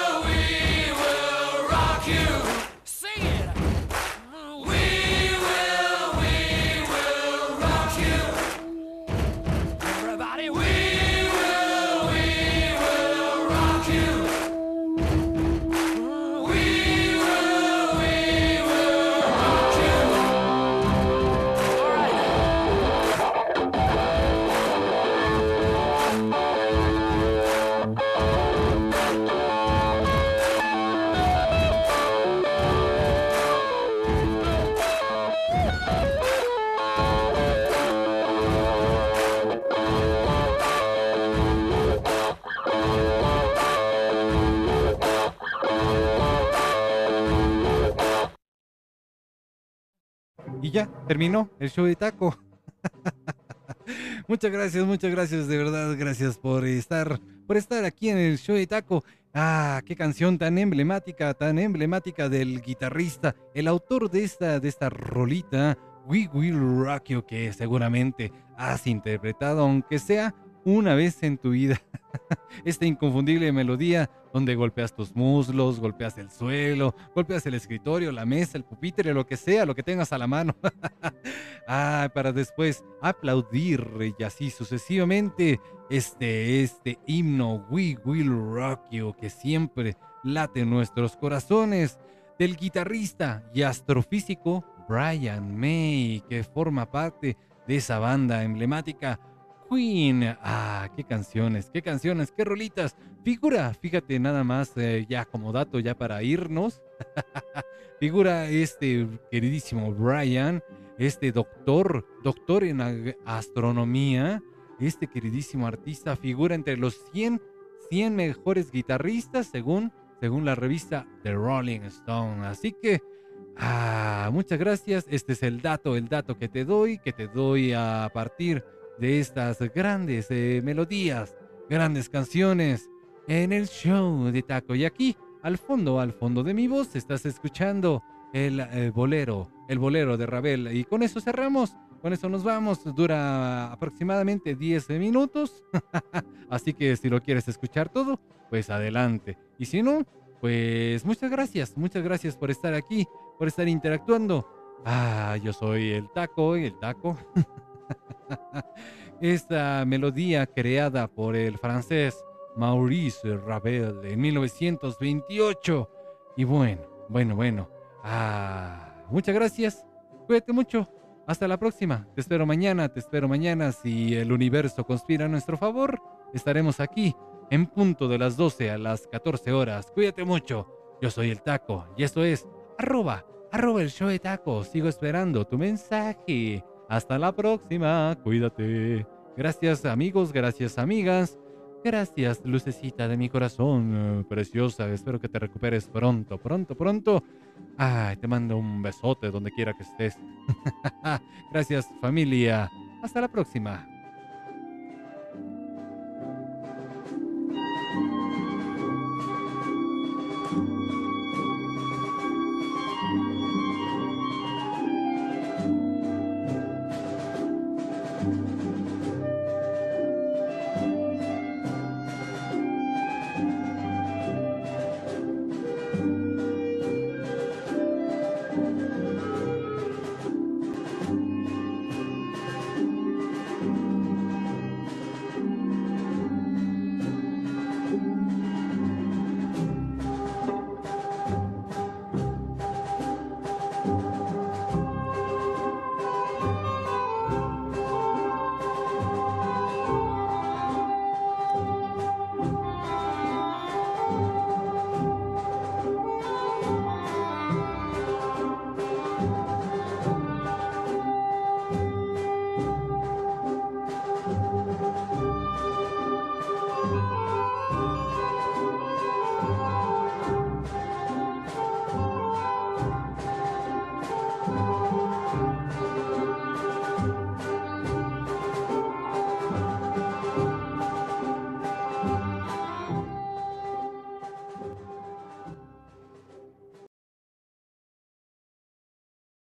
Ya, terminó el show de taco. muchas gracias, muchas gracias, de verdad, gracias por estar, por estar aquí en el show de taco. Ah, qué canción tan emblemática, tan emblemática del guitarrista, el autor de esta, de esta rolita, We Will Rock You, que seguramente has interpretado, aunque sea una vez en tu vida. Esta inconfundible melodía donde golpeas tus muslos, golpeas el suelo, golpeas el escritorio, la mesa, el pupitre, lo que sea, lo que tengas a la mano. ah, para después aplaudir y así sucesivamente este, este himno We Will Rock You que siempre late en nuestros corazones del guitarrista y astrofísico Brian May que forma parte de esa banda emblemática Queen. Ah, qué canciones, qué canciones, qué rolitas. Figura, fíjate nada más, eh, ya como dato, ya para irnos. Figura este queridísimo Brian, este doctor, doctor en astronomía, este queridísimo artista figura entre los 100, 100 mejores guitarristas según, según la revista The Rolling Stone. Así que, ah, muchas gracias. Este es el dato, el dato que te doy, que te doy a partir de estas grandes eh, melodías, grandes canciones en el show de Taco. Y aquí, al fondo, al fondo de mi voz, estás escuchando el eh, bolero, el bolero de Ravel. Y con eso cerramos, con eso nos vamos. Dura aproximadamente 10 minutos. Así que si lo quieres escuchar todo, pues adelante. Y si no, pues muchas gracias, muchas gracias por estar aquí, por estar interactuando. Ah, yo soy el taco y el taco. Esta melodía creada por el francés Maurice Ravel en 1928. Y bueno, bueno, bueno. Ah, muchas gracias. Cuídate mucho. Hasta la próxima. Te espero mañana, te espero mañana. Si el universo conspira a nuestro favor, estaremos aquí en punto de las 12 a las 14 horas. Cuídate mucho. Yo soy el taco y esto es arroba, arroba el show de taco. Sigo esperando tu mensaje. Hasta la próxima. Cuídate. Gracias amigos, gracias amigas. Gracias, lucecita de mi corazón, preciosa. Espero que te recuperes pronto, pronto, pronto. Ay, te mando un besote donde quiera que estés. Gracias, familia. Hasta la próxima.